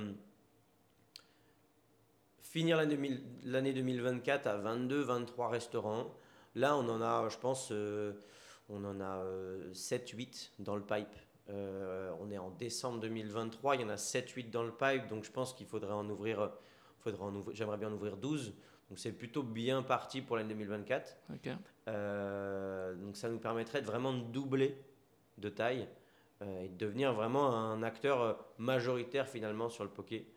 finir l'année 2000 l'année 2024 à 22, 23 restaurants. Là, on en a, je pense, on en a 7, 8 dans le pipe. On est en décembre 2023, il y en a 7, 8 dans le pipe, donc je pense qu'il faudrait en ouvrir, j'aimerais bien en ouvrir 12. Donc c'est plutôt bien parti pour l'année 2024. Ok. Euh, donc ça nous permettrait de vraiment de doubler de taille euh, et de devenir vraiment un acteur euh, majoritaire finalement sur le poké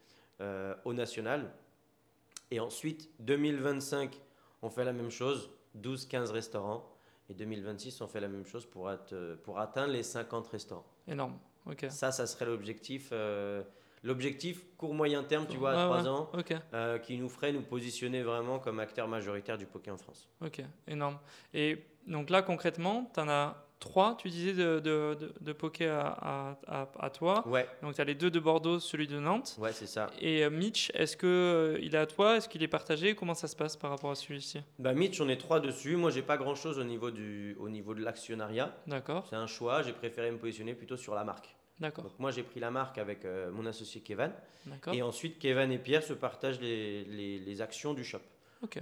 euh, au national. Et ensuite, 2025, on fait la même chose, 12-15 restaurants. Et 2026, on fait la même chose pour, at- pour atteindre les 50 restaurants. Énorme. Ok. Ça, ça serait l'objectif. L'objectif court-moyen terme, tu vois, à Ouais, 3 ouais. ans, euh, qui nous ferait nous positionner vraiment comme acteur majoritaire du poké en France. Ok, énorme. Et donc là, concrètement, tu en as trois, tu disais, de, de, de, de poké à, à, à, toi. Ouais, Donc tu as les deux de Bordeaux, celui de Nantes. ouais, c'est ça. Et euh, Mitch, est-ce que euh, il est à toi? Est-ce qu'il est partagé? Comment ça se passe par rapport à celui-ci? Bah Mitch, on est trois dessus. Moi, j'ai pas grand chose au niveau, du, au niveau de l'actionnariat. D'accord, C'est un choix. J'ai préféré me positionner plutôt sur la marque. D'accord, Donc, moi, j'ai pris la marque avec euh, mon associé Kevin. Et ensuite, Kevin et Pierre se partagent les, les, les actions du shop.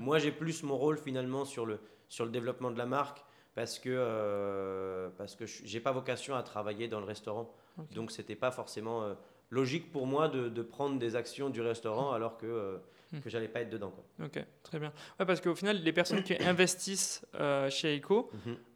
Moi, j'ai plus mon rôle finalement sur le, sur le développement de la marque parce que, euh, parce que je- j'ai pas vocation à travailler dans le restaurant. Ok. Donc, c'était pas forcément euh, logique pour moi de, de prendre des actions du restaurant (laughs) alors que, Hmm. que j'allais pas être dedans. Quoi. ok, très bien. Ouais, parce qu'au final, les personnes qui (coughs) investissent euh, chez Eiko,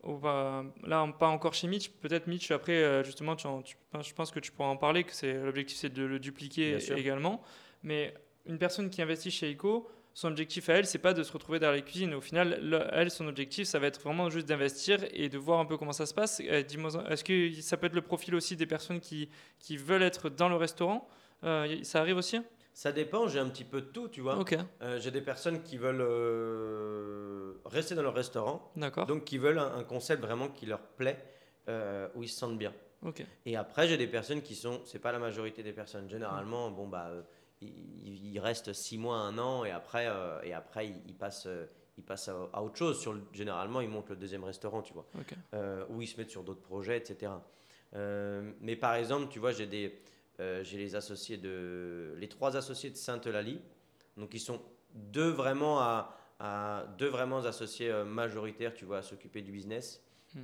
Mhm. pas- là, on- pas encore chez Mitch, peut-être Mitch, après, euh, justement, tu en- tu- je pense que tu pourras en parler, que c'est l'objectif, c'est de le dupliquer également. Mais une personne qui investit chez Eiko, son objectif à elle, c'est pas de se retrouver dans les cuisines. Au final, elle, son objectif, ça va être vraiment juste d'investir et de voir un peu comment ça se passe. Euh, dis-moi, est-ce que ça peut être le profil aussi des personnes qui, qui veulent être dans le restaurant? Euh, Ça arrive aussi? Ça dépend, j'ai un petit peu de tout, tu vois. Euh, j'ai des personnes qui veulent rester dans leur restaurant, D'accord. donc qui veulent un, un concept vraiment qui leur plaît, où ils se sentent bien. Et après, j'ai des personnes qui sont, c'est pas la majorité des personnes. Généralement, bon bah, euh, ils, ils restent six mois, un an, et après, euh, et après, ils, ils passent, euh, ils passent à, à autre chose. Sur le- généralement, ils montent le deuxième restaurant, tu vois, Ok. euh, ou ils se mettent sur d'autres projets, etc. Euh, mais par exemple, tu vois, j'ai des, euh, j'ai les associés de, les trois associés de Sainte-Eulalie, donc ils sont deux vraiment à, à- deux vraiment associés euh, majoritaires, tu vois, à s'occuper du business. Hmm.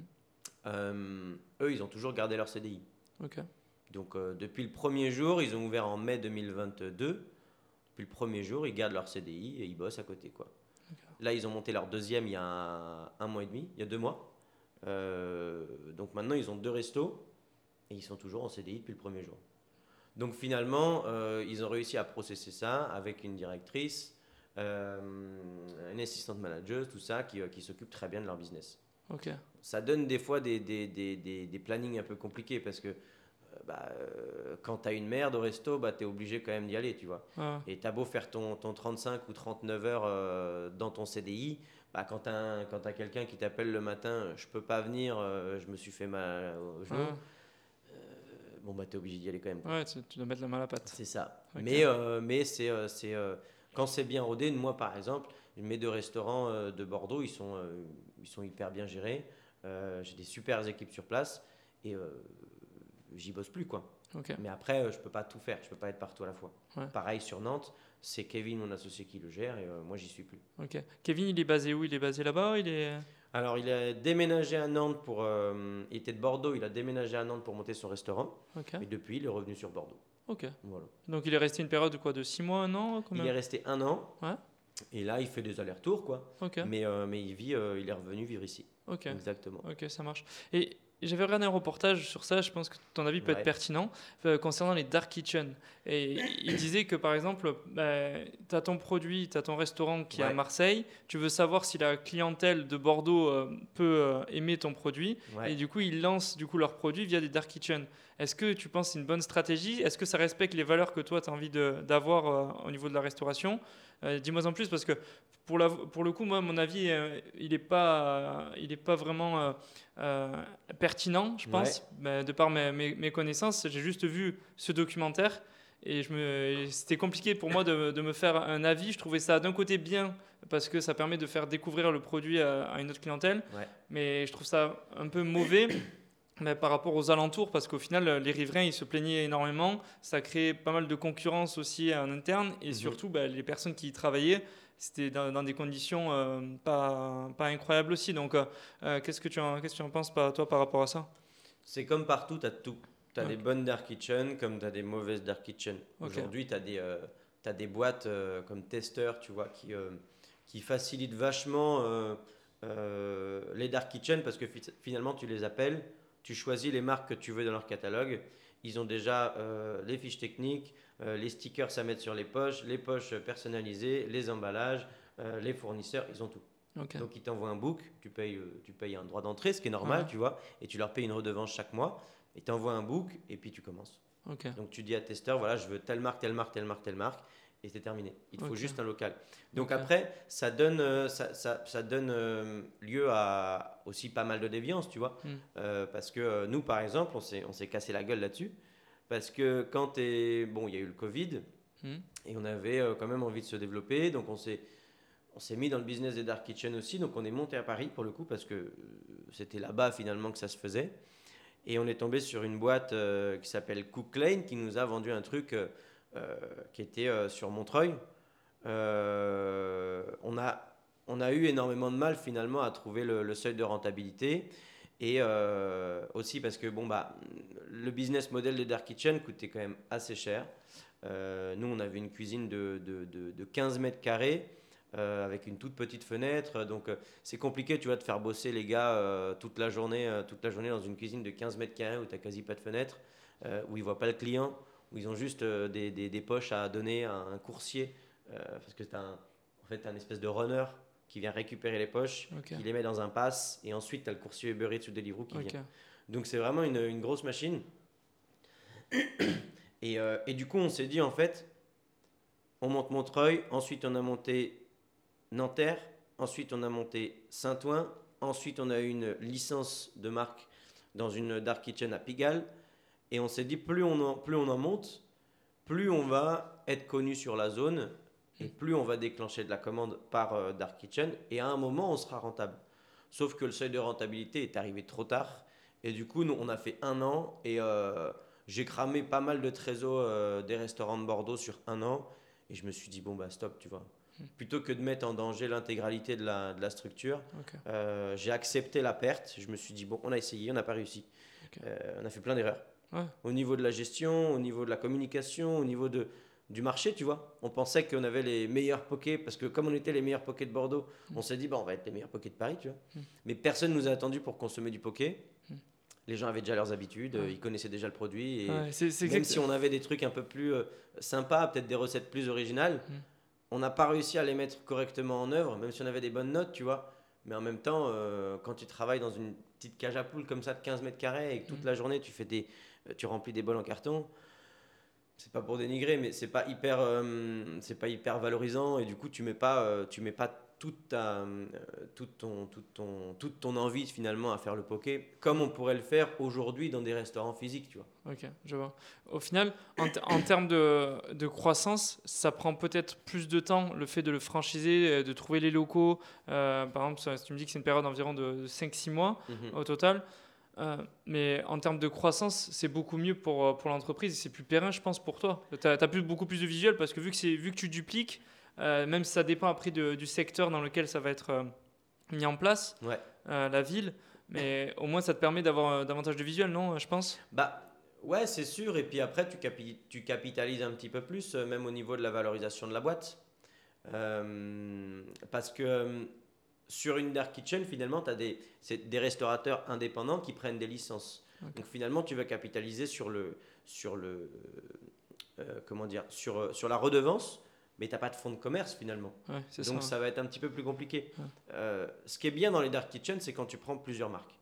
Euh, eux, ils ont toujours gardé leur CDI. Donc euh, depuis le premier jour, ils ont ouvert en mai 2022. Depuis le premier jour, ils gardent leur CDI et ils bossent à côté. Quoi. Là, ils ont monté leur deuxième il y a un, un mois et demi, il y a deux mois. Donc maintenant, ils ont deux restos et ils sont toujours en CDI depuis le premier jour. Donc finalement, euh, ils ont réussi à processer ça avec une directrice, euh, une assistante manager, tout ça, qui, euh, qui s'occupe très bien de leur business Ok. ça donne des fois des, des, des, des, des plannings un peu compliqués parce que bah, euh, quand tu as une merde au resto, bah, tu es obligé quand même d'y aller, tu vois. Ah, Et tu as beau faire ton, ton 35 ou 39 heures euh, dans ton CDI, bah, quand tu as, quelqu'un qui t'appelle le matin, je peux pas venir, euh, je me suis fait mal au genou, ah, bon, bah, tu es obligé d'y aller quand même. quoi. ouais, tu, tu dois mettre la main à la pâte. C'est ça. Mais, euh, mais c'est, euh, c'est, euh, quand c'est bien rodé, moi par exemple, mes deux restaurants de Bordeaux, ils sont, ils sont hyper bien gérés. J'ai des super équipes sur place et j'y bosse plus quoi. Mais après, je peux pas tout faire, je peux pas être partout à la fois. Ouais. Pareil sur Nantes, c'est Kevin, mon associé, qui le gère et moi j'y suis plus. Ok. Kevin, il est basé où? Il est basé là-bas? Il est. Alors il a déménagé à Nantes pour, euh, il était de Bordeaux, il a déménagé à Nantes pour monter son restaurant et depuis il est revenu sur Bordeaux. Ok. Voilà. Donc il est resté une période de quoi De 6 mois, un an Il est resté un an. Ouais. Et là, il fait des allers-retours, quoi. Ok. Mais, euh, mais il vit, euh, il est revenu vivre ici. Ok. Exactement. Ok, ça marche. Et j'avais regardé un reportage sur ça, je pense que ton avis peut Ouais. être pertinent, euh, concernant les dark kitchen. Et il disait que par exemple, tu as ton produit, tu as ton restaurant qui est à. Marseille, tu veux savoir si la clientèle de Bordeaux euh, peut euh, aimer ton produit, Ouais. et du coup ils lancent du coup leurs produits via des dark kitchen. Est-ce que tu penses que c'est une bonne stratégie? Est-ce que ça respecte les valeurs que toi tu as envie d'avoir euh, au niveau de la restauration? Euh, Dis-moi en plus parce que pour, la- pour le coup, moi, mon avis, euh, il n'est pas, il est pas vraiment euh, euh, pertinent, je pense. Mais de par mes, mes- mes connaissances, j'ai juste vu ce documentaire et je me, c'était compliqué pour moi de, de me faire un avis. Je trouvais ça d'un côté bien parce que ça permet de faire découvrir le produit à, à une autre clientèle, Ouais. mais je trouve ça un peu mauvais. (coughs) Mais par rapport aux alentours, parce qu'au final, les riverains, ils se plaignaient énormément. Ça créait pas mal de concurrence aussi en interne. Et Mhm. surtout, bah, les personnes qui y travaillaient, c'était dans, dans des conditions euh, pas, pas incroyables aussi. Donc, euh, euh, qu'est-ce que tu en, qu'est-ce que tu en penses, pas, toi, par rapport à ça? C'est comme partout, tu as tout. Tu as des bonnes dark kitchen comme tu as des mauvaises dark kitchen. Aujourd'hui, tu as, des, euh, t'as des boîtes comme Tester, tu vois, qui, qui facilitent vachement les dark kitchen parce que fi- finalement, tu les appelles, tu choisis les marques que tu veux dans leur catalogue. Ils ont déjà euh, les fiches techniques, euh, les stickers à mettre sur les poches, les poches personnalisées, les emballages, euh, les fournisseurs, ils ont tout. Donc ils t'envoient un book, tu payes, tu payes un droit d'entrée, ce qui est normal, Ouais. tu vois, et tu leur payes une redevance chaque mois, et tu envoies un book, et puis tu commences. Donc tu dis à testeur, voilà, je veux telle marque, telle marque, telle marque, telle marque, et c'est terminé. Il te faut juste un local. Donc après, ça donne, ça, ça- ça donne lieu à aussi pas mal de déviance, tu vois. Mm. Euh, parce que euh, nous, par exemple, on s'est cassé la gueule là-dessus. Parce que quand t'es... Bon, il y a eu le Covid, Hmm. et on avait euh, quand même envie de se développer, donc on s'est... On s'est mis dans le business des dark kitchen aussi, donc on est monté à Paris pour le coup parce que c'était là-bas finalement que ça se faisait. Et on est tombé sur une boîte euh, qui s'appelle Cook Lane qui nous a vendu un truc euh, qui était sur Montreuil. On, a, on a eu énormément de mal finalement à trouver le, seuil de rentabilité. Et euh, aussi parce que bon, bah, le business model des Dark Kitchen coûtait quand même assez cher. Euh, nous, on avait une cuisine de, de, de- de 15 mètres carrés euh, avec une toute petite fenêtre. Donc, c'est compliqué, tu vois, de faire bosser les gars toute, la journée, toute la journée dans une cuisine de 15 mètres carrés où tu quasi pas de fenêtre, où ils voient pas le client, où ils ont juste des, poches à donner à un coursier. parce que t'as un- En fait, tu as un espèce de runner qui vient récupérer les poches, qui les met dans un pass, et ensuite, tu as le coursier Uber Eats ou Deliveroo qui vient. Donc, c'est vraiment une, une grosse machine. (coughs) Et, euh, et du coup, on s'est dit, en fait, on monte Montreuil, ensuite, on a monté Nanterre, ensuite, on a monté Saint-Ouen, ensuite, on a eu une licence de marque dans une Dark Kitchen à Pigalle. Et on s'est dit, plus on en, plus on en monte, plus on va être connu sur la zone et plus on va déclencher de la commande par euh, Dark Kitchen. Et à un moment, on sera rentable. Sauf que le seuil de rentabilité est arrivé trop tard. Et du coup, nous, on a fait un an et euh, j'ai cramé pas mal de trésors euh, des restaurants de Bordeaux sur un an. Et je me suis dit, bon, bah stop, tu vois. Plutôt que de mettre en danger l'intégralité de la, de la structure, j'ai accepté la perte. Je me suis dit, bon, on a essayé, on n'a pas réussi. On a fait plein d'erreurs. Ouais. Au niveau de la gestion, au niveau de la communication, au niveau de, du marché, tu vois. On pensait qu'on avait les meilleurs pokés, parce que comme on était les meilleurs pokés de Bordeaux, on s'est dit, bah, on va être les meilleurs pokés de Paris, tu vois. Mm. Mais personne nous a attendu pour consommer du poké. Mm. Les gens avaient déjà leurs habitudes, Ouais. ils connaissaient déjà le produit. Et Ouais, même si on avait des trucs un peu plus euh, sympas, peut-être des recettes plus originales, Mm. on n'a pas réussi à les mettre correctement en œuvre, même si on avait des bonnes notes, tu vois. Mais en même temps, euh, quand tu travailles dans une petite cage à poules comme ça de 15 mètres carrés et que toute Mm. la journée tu fais des, tu remplis des bols en carton, c'est pas pour dénigrer, mais c'est pas hyper, euh, c'est pas hyper valorisant et du coup tu mets pas, euh, tu mets pas toute ta, euh, toute ton, toute ton, toute ton envie finalement à faire le poké comme on pourrait le faire aujourd'hui dans des restaurants physiques, tu vois. Ok, je vois. Au final, en, te- en termes de, de croissance, ça prend peut-être plus de temps, le fait de le franchiser, de trouver les locaux. Par exemple, tu me dis que c'est une période environ de 5-6 mois au total. Euh, mais en termes de croissance, c'est beaucoup mieux pour, euh, pour l'entreprise et c'est plus périn, je pense, pour toi. Tu as, plus, beaucoup plus de visuel parce que vu que, vu que tu dupliques, euh, même si ça dépend après de- du secteur dans lequel ça va être euh, mis en place, Ouais. la ville, mais au moins ça te permet d'avoir davantage de visuel, non, je pense? Bah ouais, c'est sûr. Et puis après, tu, capi- tu capitalises un petit peu plus, même au niveau de la valorisation de la boîte. Parce que sur une dark kitchen, finalement, tu as des, c'est des restaurateurs indépendants qui prennent des licences. Donc finalement, tu vas capitaliser sur le, sur le, euh, comment dire, sur, euh, sur la redevance, mais t'as pas de fonds de commerce finalement. Ouais, Donc ça. ça va être un petit peu plus compliqué. Ouais. Euh, ce qui est bien dans les dark kitchen, c'est quand tu prends plusieurs marques.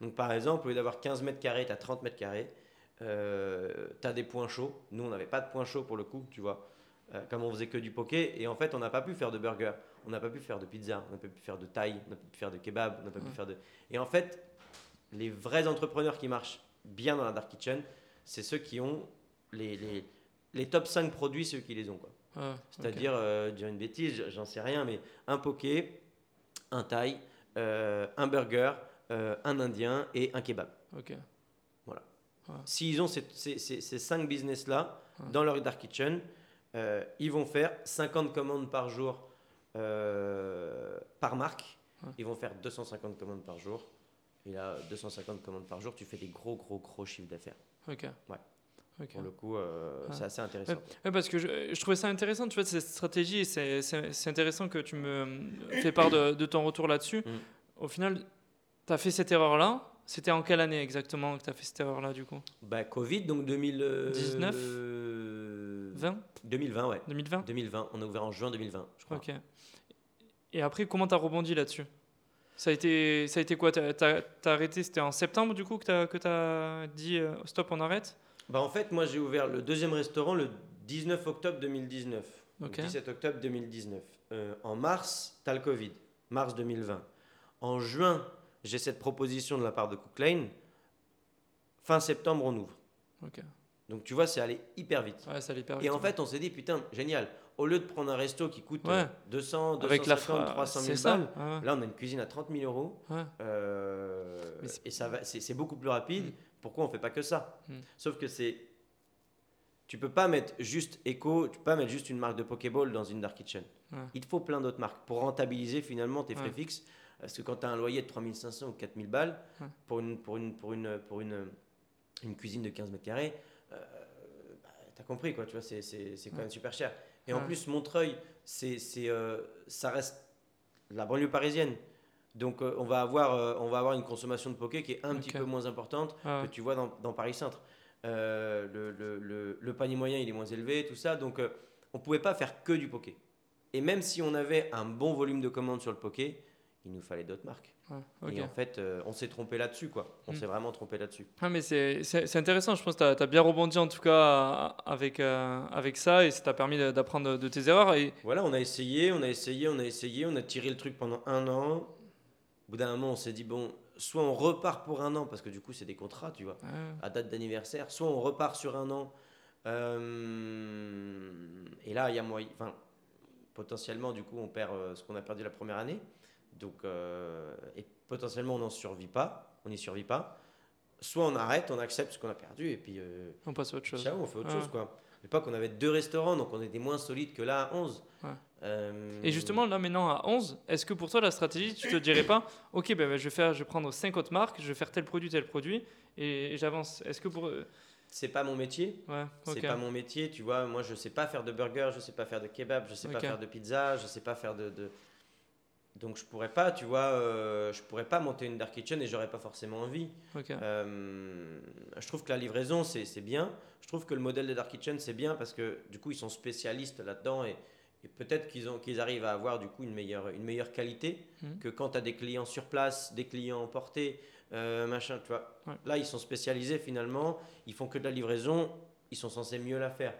Donc par exemple, au lieu d'avoir 15 mètres carrés, tu as 30 mètres carrés. tu as des points chauds. Nous, on n'avait pas de points chauds pour le coup, tu vois. Euh, comme on faisait que du poké. Et en fait, on n'a pas pu faire de burger. On n'a pas pu faire de pizza. On n'a pas pu faire de thaï. On n'a pas pu faire de kebab. On n'a pas pu faire de... Et en fait, les vrais entrepreneurs qui marchent bien dans la dark kitchen, c'est ceux qui ont les, les, les top 5 produits, ceux qui les ont. Quoi. Ouais, C'est-à-dire, euh, dire une bêtise, j'en sais rien, mais un poké, un thaï, euh, un burger, euh, un indien et un kebab. ok. S'ils ont ces, ces, ces- ces cinq business-là Ouais. dans leur dark kitchen, euh, ils vont faire 50 commandes par jour par marque. Ouais. Ils vont faire 250 commandes par jour. Et là, 250 commandes par jour, tu fais des gros, gros, gros chiffres d'affaires. Ok. Ouais. Ok. Pour le coup, euh, c'est assez intéressant. Ouais, parce que je, je trouvais ça intéressant, tu vois, cette stratégie, c'est- intéressant que tu me fais part de, de ton retour là-dessus. Mm. Au final, tu as fait cette erreur-là. C'était en quelle année exactement que tu as fait cette erreur-là, du coup? Bah, Covid, donc 2000, 19? euh, 20 2020, ouais. 2020 2020, on a ouvert en juin 2020, je crois. Ok. Et après, comment tu as rebondi là-dessus? Ça a, été, ça a été quoi? T'as as, arrêté, c'était en septembre, du coup, que tu as, as dit euh, stop, on arrête? Bah, en fait, moi, j'ai ouvert le deuxième restaurant le 19 octobre 2019. Donc, Ok. 17 octobre 2019. Euh, en mars, tu as le Covid. Mars 2020. En juin, j'ai cette proposition de la part de Cook Lane. Fin septembre, on ouvre. Ok. Donc, tu vois, c'est allé hyper vite. Ouais, ça allait hyper Et en ouais. fait, on s'est dit, putain, génial. Au lieu de prendre un resto qui coûte Ouais. euh, 200, 250, avec la fra- 300 c'est 000 ça. balles, ouais, là, on a une cuisine à 30 000 euros. Euh, et ça va, c'est, beaucoup plus rapide. Mm. Pourquoi on fait pas que ça? Mm. Sauf que c'est, tu peux pas mettre juste Echo, tu peux pas mettre juste une marque de Pokéball dans une dark kitchen. Il te faut plein d'autres marques pour rentabiliser finalement tes frais fixes. Parce que quand tu as un loyer de 3500 ou 4000 balles pour une pour une pour une pour une, une cuisine de 15 mètres carrés, bah, t'as compris quoi. Tu vois, c'est, c'est, c'est quand même super cher. Et en plus Montreuil, c'est c'est euh, ça reste la banlieue parisienne. Donc euh, on, va avoir, euh, on va avoir une consommation de poké qui est un petit peu moins importante Ah ouais. que tu vois dans, dans Paris Centre. Euh, le, le, le, le panier moyen il est moins élevé, tout ça. Donc euh, on pouvait pas faire que du poké. Et même si on avait un bon volume de commandes sur le poké, il nous fallait d'autres marques. Ouais, Et en fait, euh, on s'est trompé là-dessus, quoi. On Mm. s'est vraiment trompé là-dessus. Ah, mais c'est intéressant, je pense que tu as, bien rebondi en tout cas avec, euh, avec ça et ça t'a permis d'apprendre de, tes erreurs. Et, Voilà, on a essayé, on a essayé, on a essayé, on a tiré le truc pendant un an. Au bout d'un moment, on s'est dit, bon, soit on repart pour un an, parce que du coup, c'est des contrats, tu vois, à date d'anniversaire, soit on repart sur un an. Euh, et là, il y a moyen. Enfin, potentiellement, du coup, on perd ce qu'on a perdu la première année. Donc, euh, et potentiellement, on n'en survit pas. On n'y survit pas. Soit on arrête, on accepte ce qu'on a perdu, et puis. euh, on passe à autre chose. Ciao, on fait autre chose quoi. À l'époque, on avait deux restaurants, donc on était moins solide que là à 11. Ouais. Euh, Et justement, là maintenant à 11, est-ce que pour toi la stratégie, tu te dirais pas, ok, ben, ben, je, vais faire, je vais prendre 5 autres marques, je vais faire tel produit, tel produit, et, et j'avance Est-ce que pour. c'est pas mon métier. Ouais, ok. C'est pas mon métier, tu vois. Moi, je sais pas faire de burger, je sais pas faire de kebab, je sais pas faire de pizza, je sais pas faire de. de- Donc, je pourrais pas, tu vois, euh, je pourrais pas monter une dark kitchen et j'aurais pas forcément envie. Euh, je trouve que la livraison, c'est bien. Je trouve que le modèle de Dark Kitchen, c'est bien parce que du coup, ils sont spécialistes là-dedans et, et peut-être qu'ils ont- qu'ils arrivent à avoir du coup une meilleure, une meilleure qualité Mhm. que quand tu as des clients sur place, des clients emportés, euh, machin, tu vois. Ouais. Là, ils sont spécialisés finalement, ils font que de la livraison, ils sont censés mieux la faire.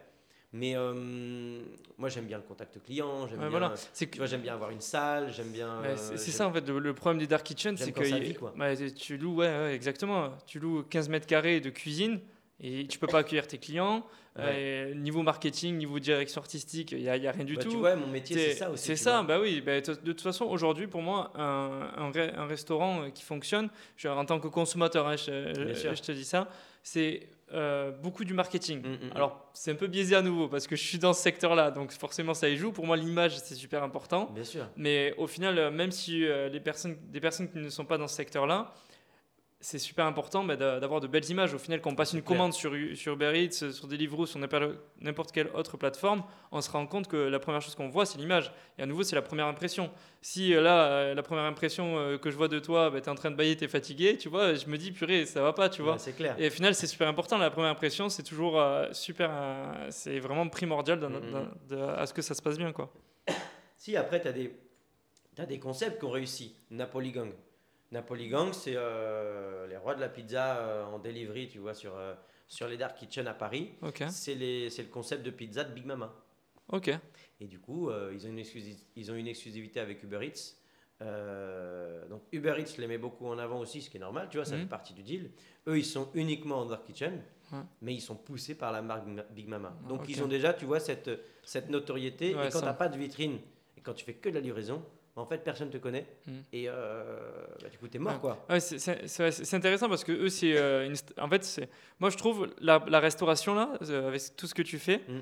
Mais euh, moi, j'aime bien le contact client, j'aime Ouais, bien, voilà. C'est tu que- vois, j'aime bien avoir une salle, j'aime bien. Ouais, euh, c'est ça en fait le, le problème des dark kitchen, J'aime c'est que y- quoi. tu loues, ouais, ouais, exactement, tu loues 15 mètres carrés de cuisine et tu peux pas accueillir tes clients. (laughs) Euh, niveau marketing, niveau direction artistique, il y a, rien du Bah, tout. Tu vois, mon métier, c'est C'est- ça aussi. C'est ça, vois. bah oui. bah, de toute façon, aujourd'hui, pour moi, un, un, re- un restaurant euh, qui fonctionne, je, en tant que consommateur, hein, je te dis ça, c'est euh, beaucoup du marketing. Mm, mm, mm. Alors, c'est un peu biaisé à nouveau parce que je suis dans ce secteur-là, donc forcément, ça y joue. Pour moi, l'image, c'est super important. Bien sûr. Mais au final, euh, même si euh, les personnes, des personnes qui ne sont pas dans ce secteur-là, c'est super important bah, d'a- d'avoir de belles images. Au final, quand on passe une clair. commande sur, sur Uber Eats, euh, sur Deliveroo, sur n'importe quelle autre plateforme, on se rend compte que la première chose qu'on voit, c'est l'image. Et à nouveau, c'est la première impression. Si euh, là, euh, la première impression que je vois de toi, tu es en train de bailler, tu es fatigué, tu vois, je me dis, purée, ça va pas, tu vois. Ouais, c'est clair. Et au final, c'est super important. La première impression, c'est toujours euh, super. euh, c'est vraiment primordial dans- Mhm. dans- de- à ce que ça se passe bien, quoi. (coughs) Si, après, tu as des, t'as des concepts qui ont réussi. Napoli Gang. Napoli Gang, c'est euh, les rois de la pizza euh, en delivery, tu vois, sur, euh, sur les Dark Kitchen à Paris. C'est, le concept de pizza de Big Mama. Ok. Et du coup, ils, ont une exclusi- ils ont une exclusivité avec Uber Eats. Donc Uber Eats les met beaucoup en avant aussi, ce qui est normal, tu vois, ça Mhm. fait partie du deal. Eux, ils sont uniquement en Dark Kitchen, Ouais. mais ils sont poussés par la marque Big Mama. Donc ils ont déjà, tu vois, cette, cette notoriété. Ouais, et quand ça. tu pas de vitrine, et quand tu fais que de la livraison, en fait, personne ne te connaît. Mhm. Et euh, bah, du coup, tu es mort, Ouais. quoi. Ouais, c'est- intéressant parce que eux, c'est euh, une en fait, c'est moi je trouve la, la restauration là, euh, avec tout ce que tu fais, Mm.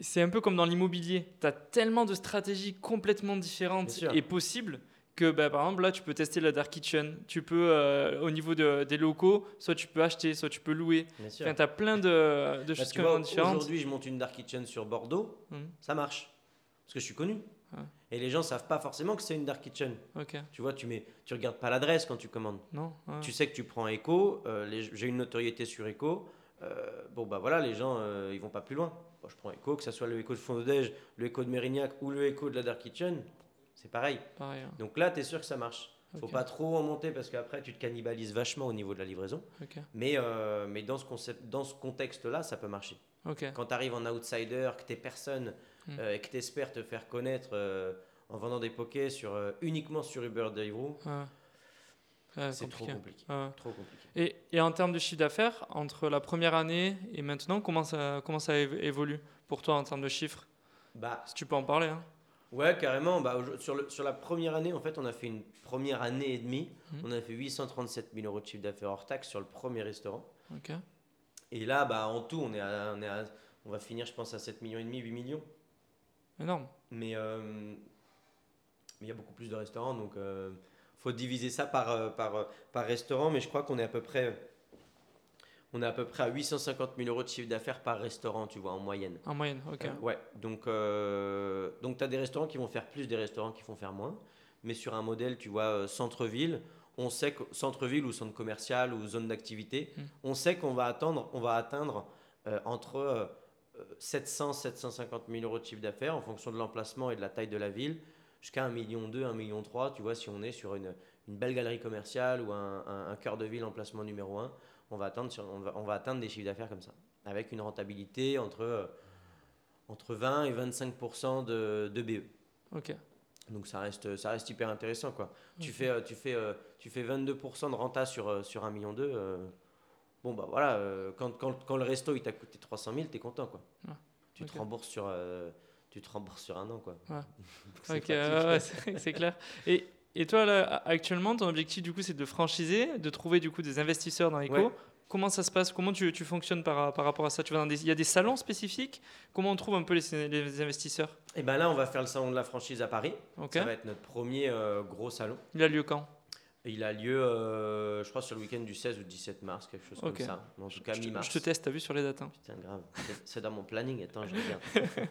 c'est un peu comme dans l'immobilier. Tu as tellement de stratégies complètement différentes et possibles que bah, par exemple là, tu peux tester la dark kitchen. Tu peux euh, au niveau de- des locaux, soit tu peux acheter, soit tu peux louer. Enfin, tu as plein de, de Bah, choses vois, différentes. Aujourd'hui, je monte une Dark Kitchen sur Bordeaux, Mhm. ça marche. Parce que je suis connu. Ouais. Et les gens savent pas forcément que c'est une Dark Kitchen. Tu vois, tu mets, tu regardes pas l'adresse quand tu commandes. Non. ouais. Tu sais que tu prends Echo, euh, j'ai une notoriété sur Echo. euh, bon bah voilà, les gens euh, ils vont pas plus loin. Bon, je prends Echo, que ce soit le Echo de Fondodège, le Echo de Mérignac ou le Echo de la Dark Kitchen, c'est pareil. Pareil. hein. Donc là, tu es sûr que ça marche. Faut pas trop en monter parce qu'après tu te cannibalises vachement au niveau de la livraison. Ok. Mais, euh, mais dans ce, concept, dans ce contexte-là, ça peut marcher. Quand tu arrives en outsider, que tu es personne Mm. euh, et que tu espères te faire connaître euh, en vendant des pokés sur, euh, uniquement sur Uber Deliveroo, c'est trop compliqué. Trop compliqué. Et, et en termes de chiffre d'affaires, entre la première année et maintenant, comment ça, comment ça évo- évolue pour toi en termes de chiffres? Bah, Si tu peux en parler. Hein. Ouais, carrément. Bah, sur, le- sur la première année, en fait, on a fait une première année et demie. Mhm. On a fait 837 000 euros de chiffre d'affaires hors taxe sur le premier restaurant. Ok. Et là, bah, en tout, on, est à- on, est à- on va finir, je pense, à 7 millions et demi, 8 millions. Énorme. Mais euh, il y a beaucoup plus de restaurants, donc il faut diviser ça par, euh, par, euh, par restaurant. Mais je crois qu'on est à peu près, on est à peu près à 850 000 euros de chiffre d'affaires par restaurant, tu vois, en moyenne. En moyenne. Ok. Euh, ouais, donc, euh, donc tu as des restaurants qui vont faire plus, des restaurants qui vont faire moins. Mais sur un modèle, tu vois, euh, centre-ville, on sait que centre-ville ou centre commercial ou zone d'activité, Mm. on sait qu'on va attendre, on va atteindre euh, entre euh, 700, 750 000 euros de chiffre d'affaires en fonction de l'emplacement et de la taille de la ville, jusqu'à 1 million 2, 1 million 3, tu vois, si on est sur une, une belle galerie commerciale ou un, un, cœur de ville emplacement numéro 1, on va atteindre, sur, on, va, on va atteindre des chiffres d'affaires comme ça, avec une rentabilité entre, euh, entre 20 et 25% de, de BE. Ok. Donc ça reste, ça reste hyper intéressant. Quoi. Tu, fais, euh, tu, fais, euh, tu fais 22% de renta sur, sur 1 million 2. bon, bah voilà, quand, quand, quand, le resto il t'a coûté 300 000, t'es content. Quoi. Tu, te rembourses sur, tu te rembourses sur un an. Quoi. Ouais. (laughs) c'est clair. Et et toi, là, actuellement, ton objectif, du coup, c'est de franchiser, de trouver, du coup, des investisseurs dans l'éco. Comment ça se passe Comment tu, tu fonctionnes par, par, rapport à ça? Tu vas Il y a des salons spécifiques? Comment on trouve un peu les, les investisseurs? Et eh ben là, on va faire le salon de la franchise à Paris. Ça va être notre premier euh, gros salon. Il a lieu quand? Il a lieu, euh, je crois, sur le week-end du 16 ou 17 mars, quelque chose comme ça. En tout cas, mi-mars. Je te teste, t'as vu sur les dates hein? Putain, grave. C'est dans mon planning, attends, je regarde. (laughs)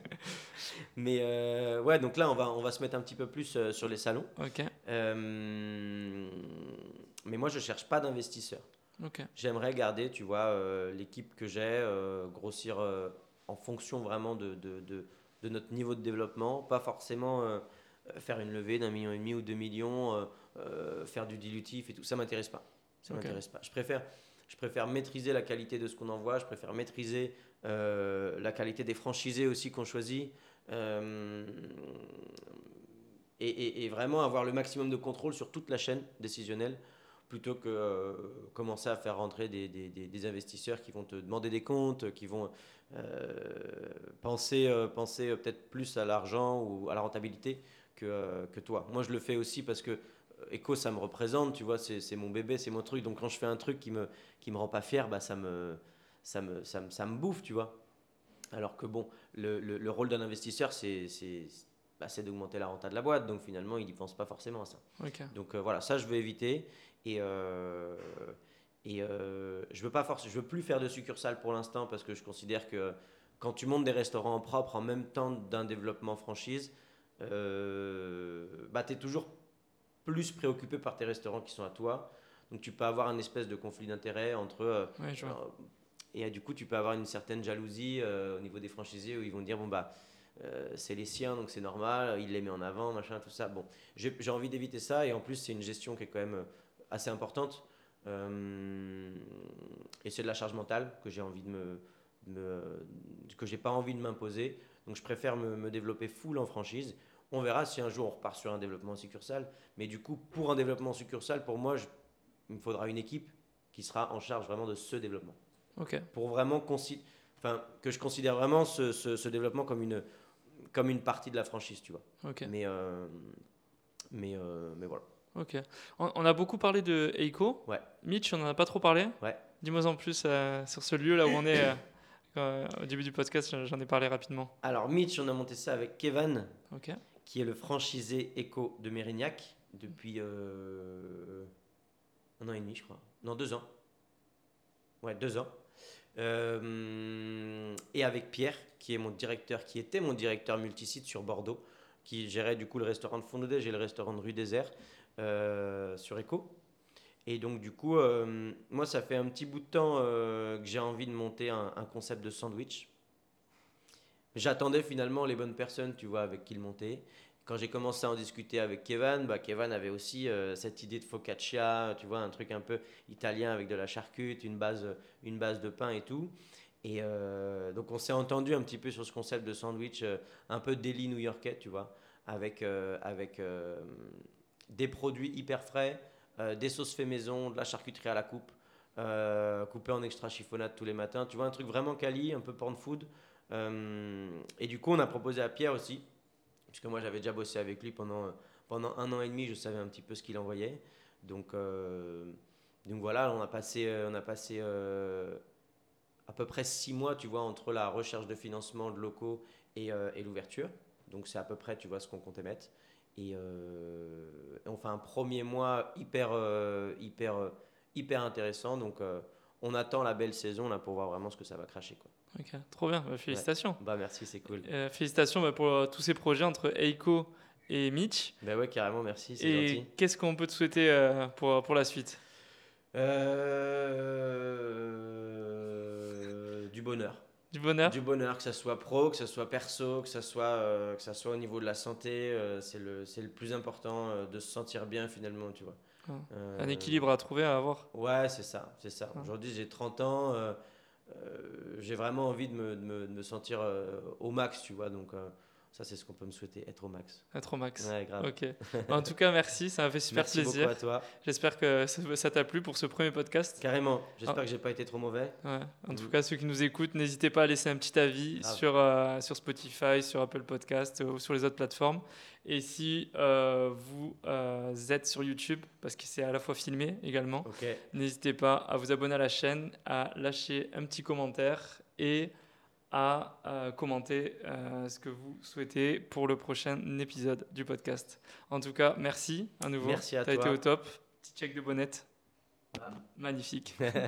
Mais euh, ouais, donc là, on va, on va se mettre un petit peu plus euh, sur les salons. Ok. mais moi, je cherche pas d'investisseurs. J'aimerais garder, tu vois, l'équipe que j'ai, grossir en fonction vraiment de, de, de, de, notre niveau de développement, pas forcément faire une levée d'un million et demi ou deux millions euh, faire du dilutif et tout, ça m'intéresse pas. Ça m'intéresse pas. Je préfère, je préfère maîtriser la qualité de ce qu'on envoie, je préfère maîtriser euh, la qualité des franchisés aussi qu'on choisit. Euh, et, et, vraiment avoir le maximum de contrôle sur toute la chaîne décisionnelle plutôt que commencer à faire rentrer des, des, des, investisseurs qui vont te demander des comptes, qui vont penser, penser peut-être plus à l'argent ou à la rentabilité que, que toi. Moi, je le fais aussi parce que Echo, ça me représente, tu vois, c'est mon bébé, c'est mon truc. Donc quand je fais un truc qui me, qui me rend pas fier, bah, ça, me, ça, me, ça, me, ça me bouffe, tu vois. Alors que bon, le, le, rôle d'un investisseur, c'est bah, d'augmenter la renta de la boîte. Donc finalement, il n'y pense pas forcément à ça. Donc euh, voilà, ça, je veux éviter. Et, euh, et euh, je veux pas je veux plus faire de succursales pour l'instant parce que je considère que quand tu montes des restaurants propres en même temps d'un développement franchise, bah, tu es toujours plus préoccupé par tes restaurants qui sont à toi. Donc tu peux avoir un espèce de conflit d'intérêt entre... Euh, euh, et du coup, tu peux avoir une certaine jalousie euh, au niveau des franchisés où ils vont dire, bon, bah, c'est les siens, donc c'est normal, il les met en avant, machin, tout ça. Bon, j'ai envie d'éviter ça, et en plus, c'est une gestion qui est quand même assez importante. et c'est de la charge mentale que j'ai envie de me, me que j'ai pas envie de m'imposer. Donc je préfère me, me, développer full en franchise on verra si un jour on repart sur un développement succursale. Mais du coup, pour un développement succursale, pour moi, il me faudra une équipe qui sera en charge vraiment de ce développement. Pour vraiment enfin, que je considère vraiment ce, développement comme une, comme une partie de la franchise, tu vois. Mais, euh, mais, euh, mais voilà. Ok. On, a beaucoup parlé de Eiko. Ouais. Mitch, on n'en a pas trop parlé. Ouais. Dis-moi en plus euh, sur ce lieu là où on est. au début du podcast, j'en ai parlé rapidement. Alors, Mitch, on a monté ça avec Kevin, qui est le franchisé Echo de Mérignac depuis euh, un an et demi, je crois. Non, deux ans. Ouais, deux ans. Euh, et avec Pierre, qui est mon directeur, qui était mon directeur multisite sur Bordeaux, qui gérait du coup le restaurant de Fondodège et le restaurant de Rue Désert euh, sur Echo. Et donc du coup, moi ça fait un petit bout de temps que j'ai envie de monter un, concept de sandwich J'attendais finalement les bonnes personnes, tu vois, avec qui le monter. Quand j'ai commencé à en discuter avec Kevin, bah, Kevin avait aussi euh, cette idée de focaccia, tu vois, un truc un peu italien avec de la charcute, une base, une base de pain et tout. Et euh, donc on s'est entendu un petit peu sur ce concept de sandwich euh, un peu deli new-yorkais, tu vois, avec, avec des produits hyper frais, des sauces fait maison, de la charcuterie à la coupe, coupé en extra chiffonnade tous les matins, tu vois, un truc vraiment quali, un peu porn food. Euh, et du coup, on a proposé à Pierre aussi, puisque moi j'avais déjà bossé avec lui pendant, pendant un an et demi, je savais un petit peu ce qu'il envoyait. Donc, euh, donc voilà, on a passé, euh, on a passé à peu près six mois, tu vois, entre la recherche de financement de locaux et, et l'ouverture. Donc c'est à peu près, tu vois, ce qu'on comptait mettre. Et, on fait un premier mois hyper, hyper, hyper intéressant. Donc on attend la belle saison là pour voir vraiment ce que ça va cracher. Quoi. Ok, trop bien, bah, félicitations. Bah merci, c'est cool. Euh, félicitations bah, pour euh, tous ces projets entre Eiko et Mitch. Bah ouais, carrément, merci, c'est gentil. qu'est-ce qu'on peut te souhaiter euh, pour, pour la suite? Du bonheur. Du bonheur Du bonheur, que ça soit pro, que ça soit perso, que ça soit, euh, que ça soit au niveau de la santé. euh, c'est le, c'est le plus important euh, de se sentir bien finalement, tu vois. Ah. Un équilibre à trouver, à avoir. Ouais, c'est ça, c'est ça. Ah. Aujourd'hui, j'ai 30 ans. j'ai vraiment envie de me, de me- de me sentir au max, tu vois. Donc, ça, c'est ce qu'on peut me souhaiter, être au max. Être au max. Ouais, grave. Ok. (laughs) En tout cas, merci, ça m'a fait super Merci plaisir. beaucoup à toi. J'espère que ça t'a plu pour ce premier podcast. Carrément. J'espère Ah. que j'ai pas été trop mauvais. Ouais. En tout Mhm. cas, ceux qui nous écoutent, n'hésitez pas à laisser un petit avis sur, euh, sur Spotify, sur Apple Podcast euh, ou sur les autres plateformes. Et si euh, vous euh, êtes sur YouTube, parce que c'est à la fois filmé également, n'hésitez pas à vous abonner à la chaîne, à lâcher un petit commentaire et à euh, commenter euh, ce que vous souhaitez pour le prochain épisode du podcast. En tout cas, merci à nouveau. Merci à T'as été toi. au top. Petit check de bonnette. Magnifique. (laughs)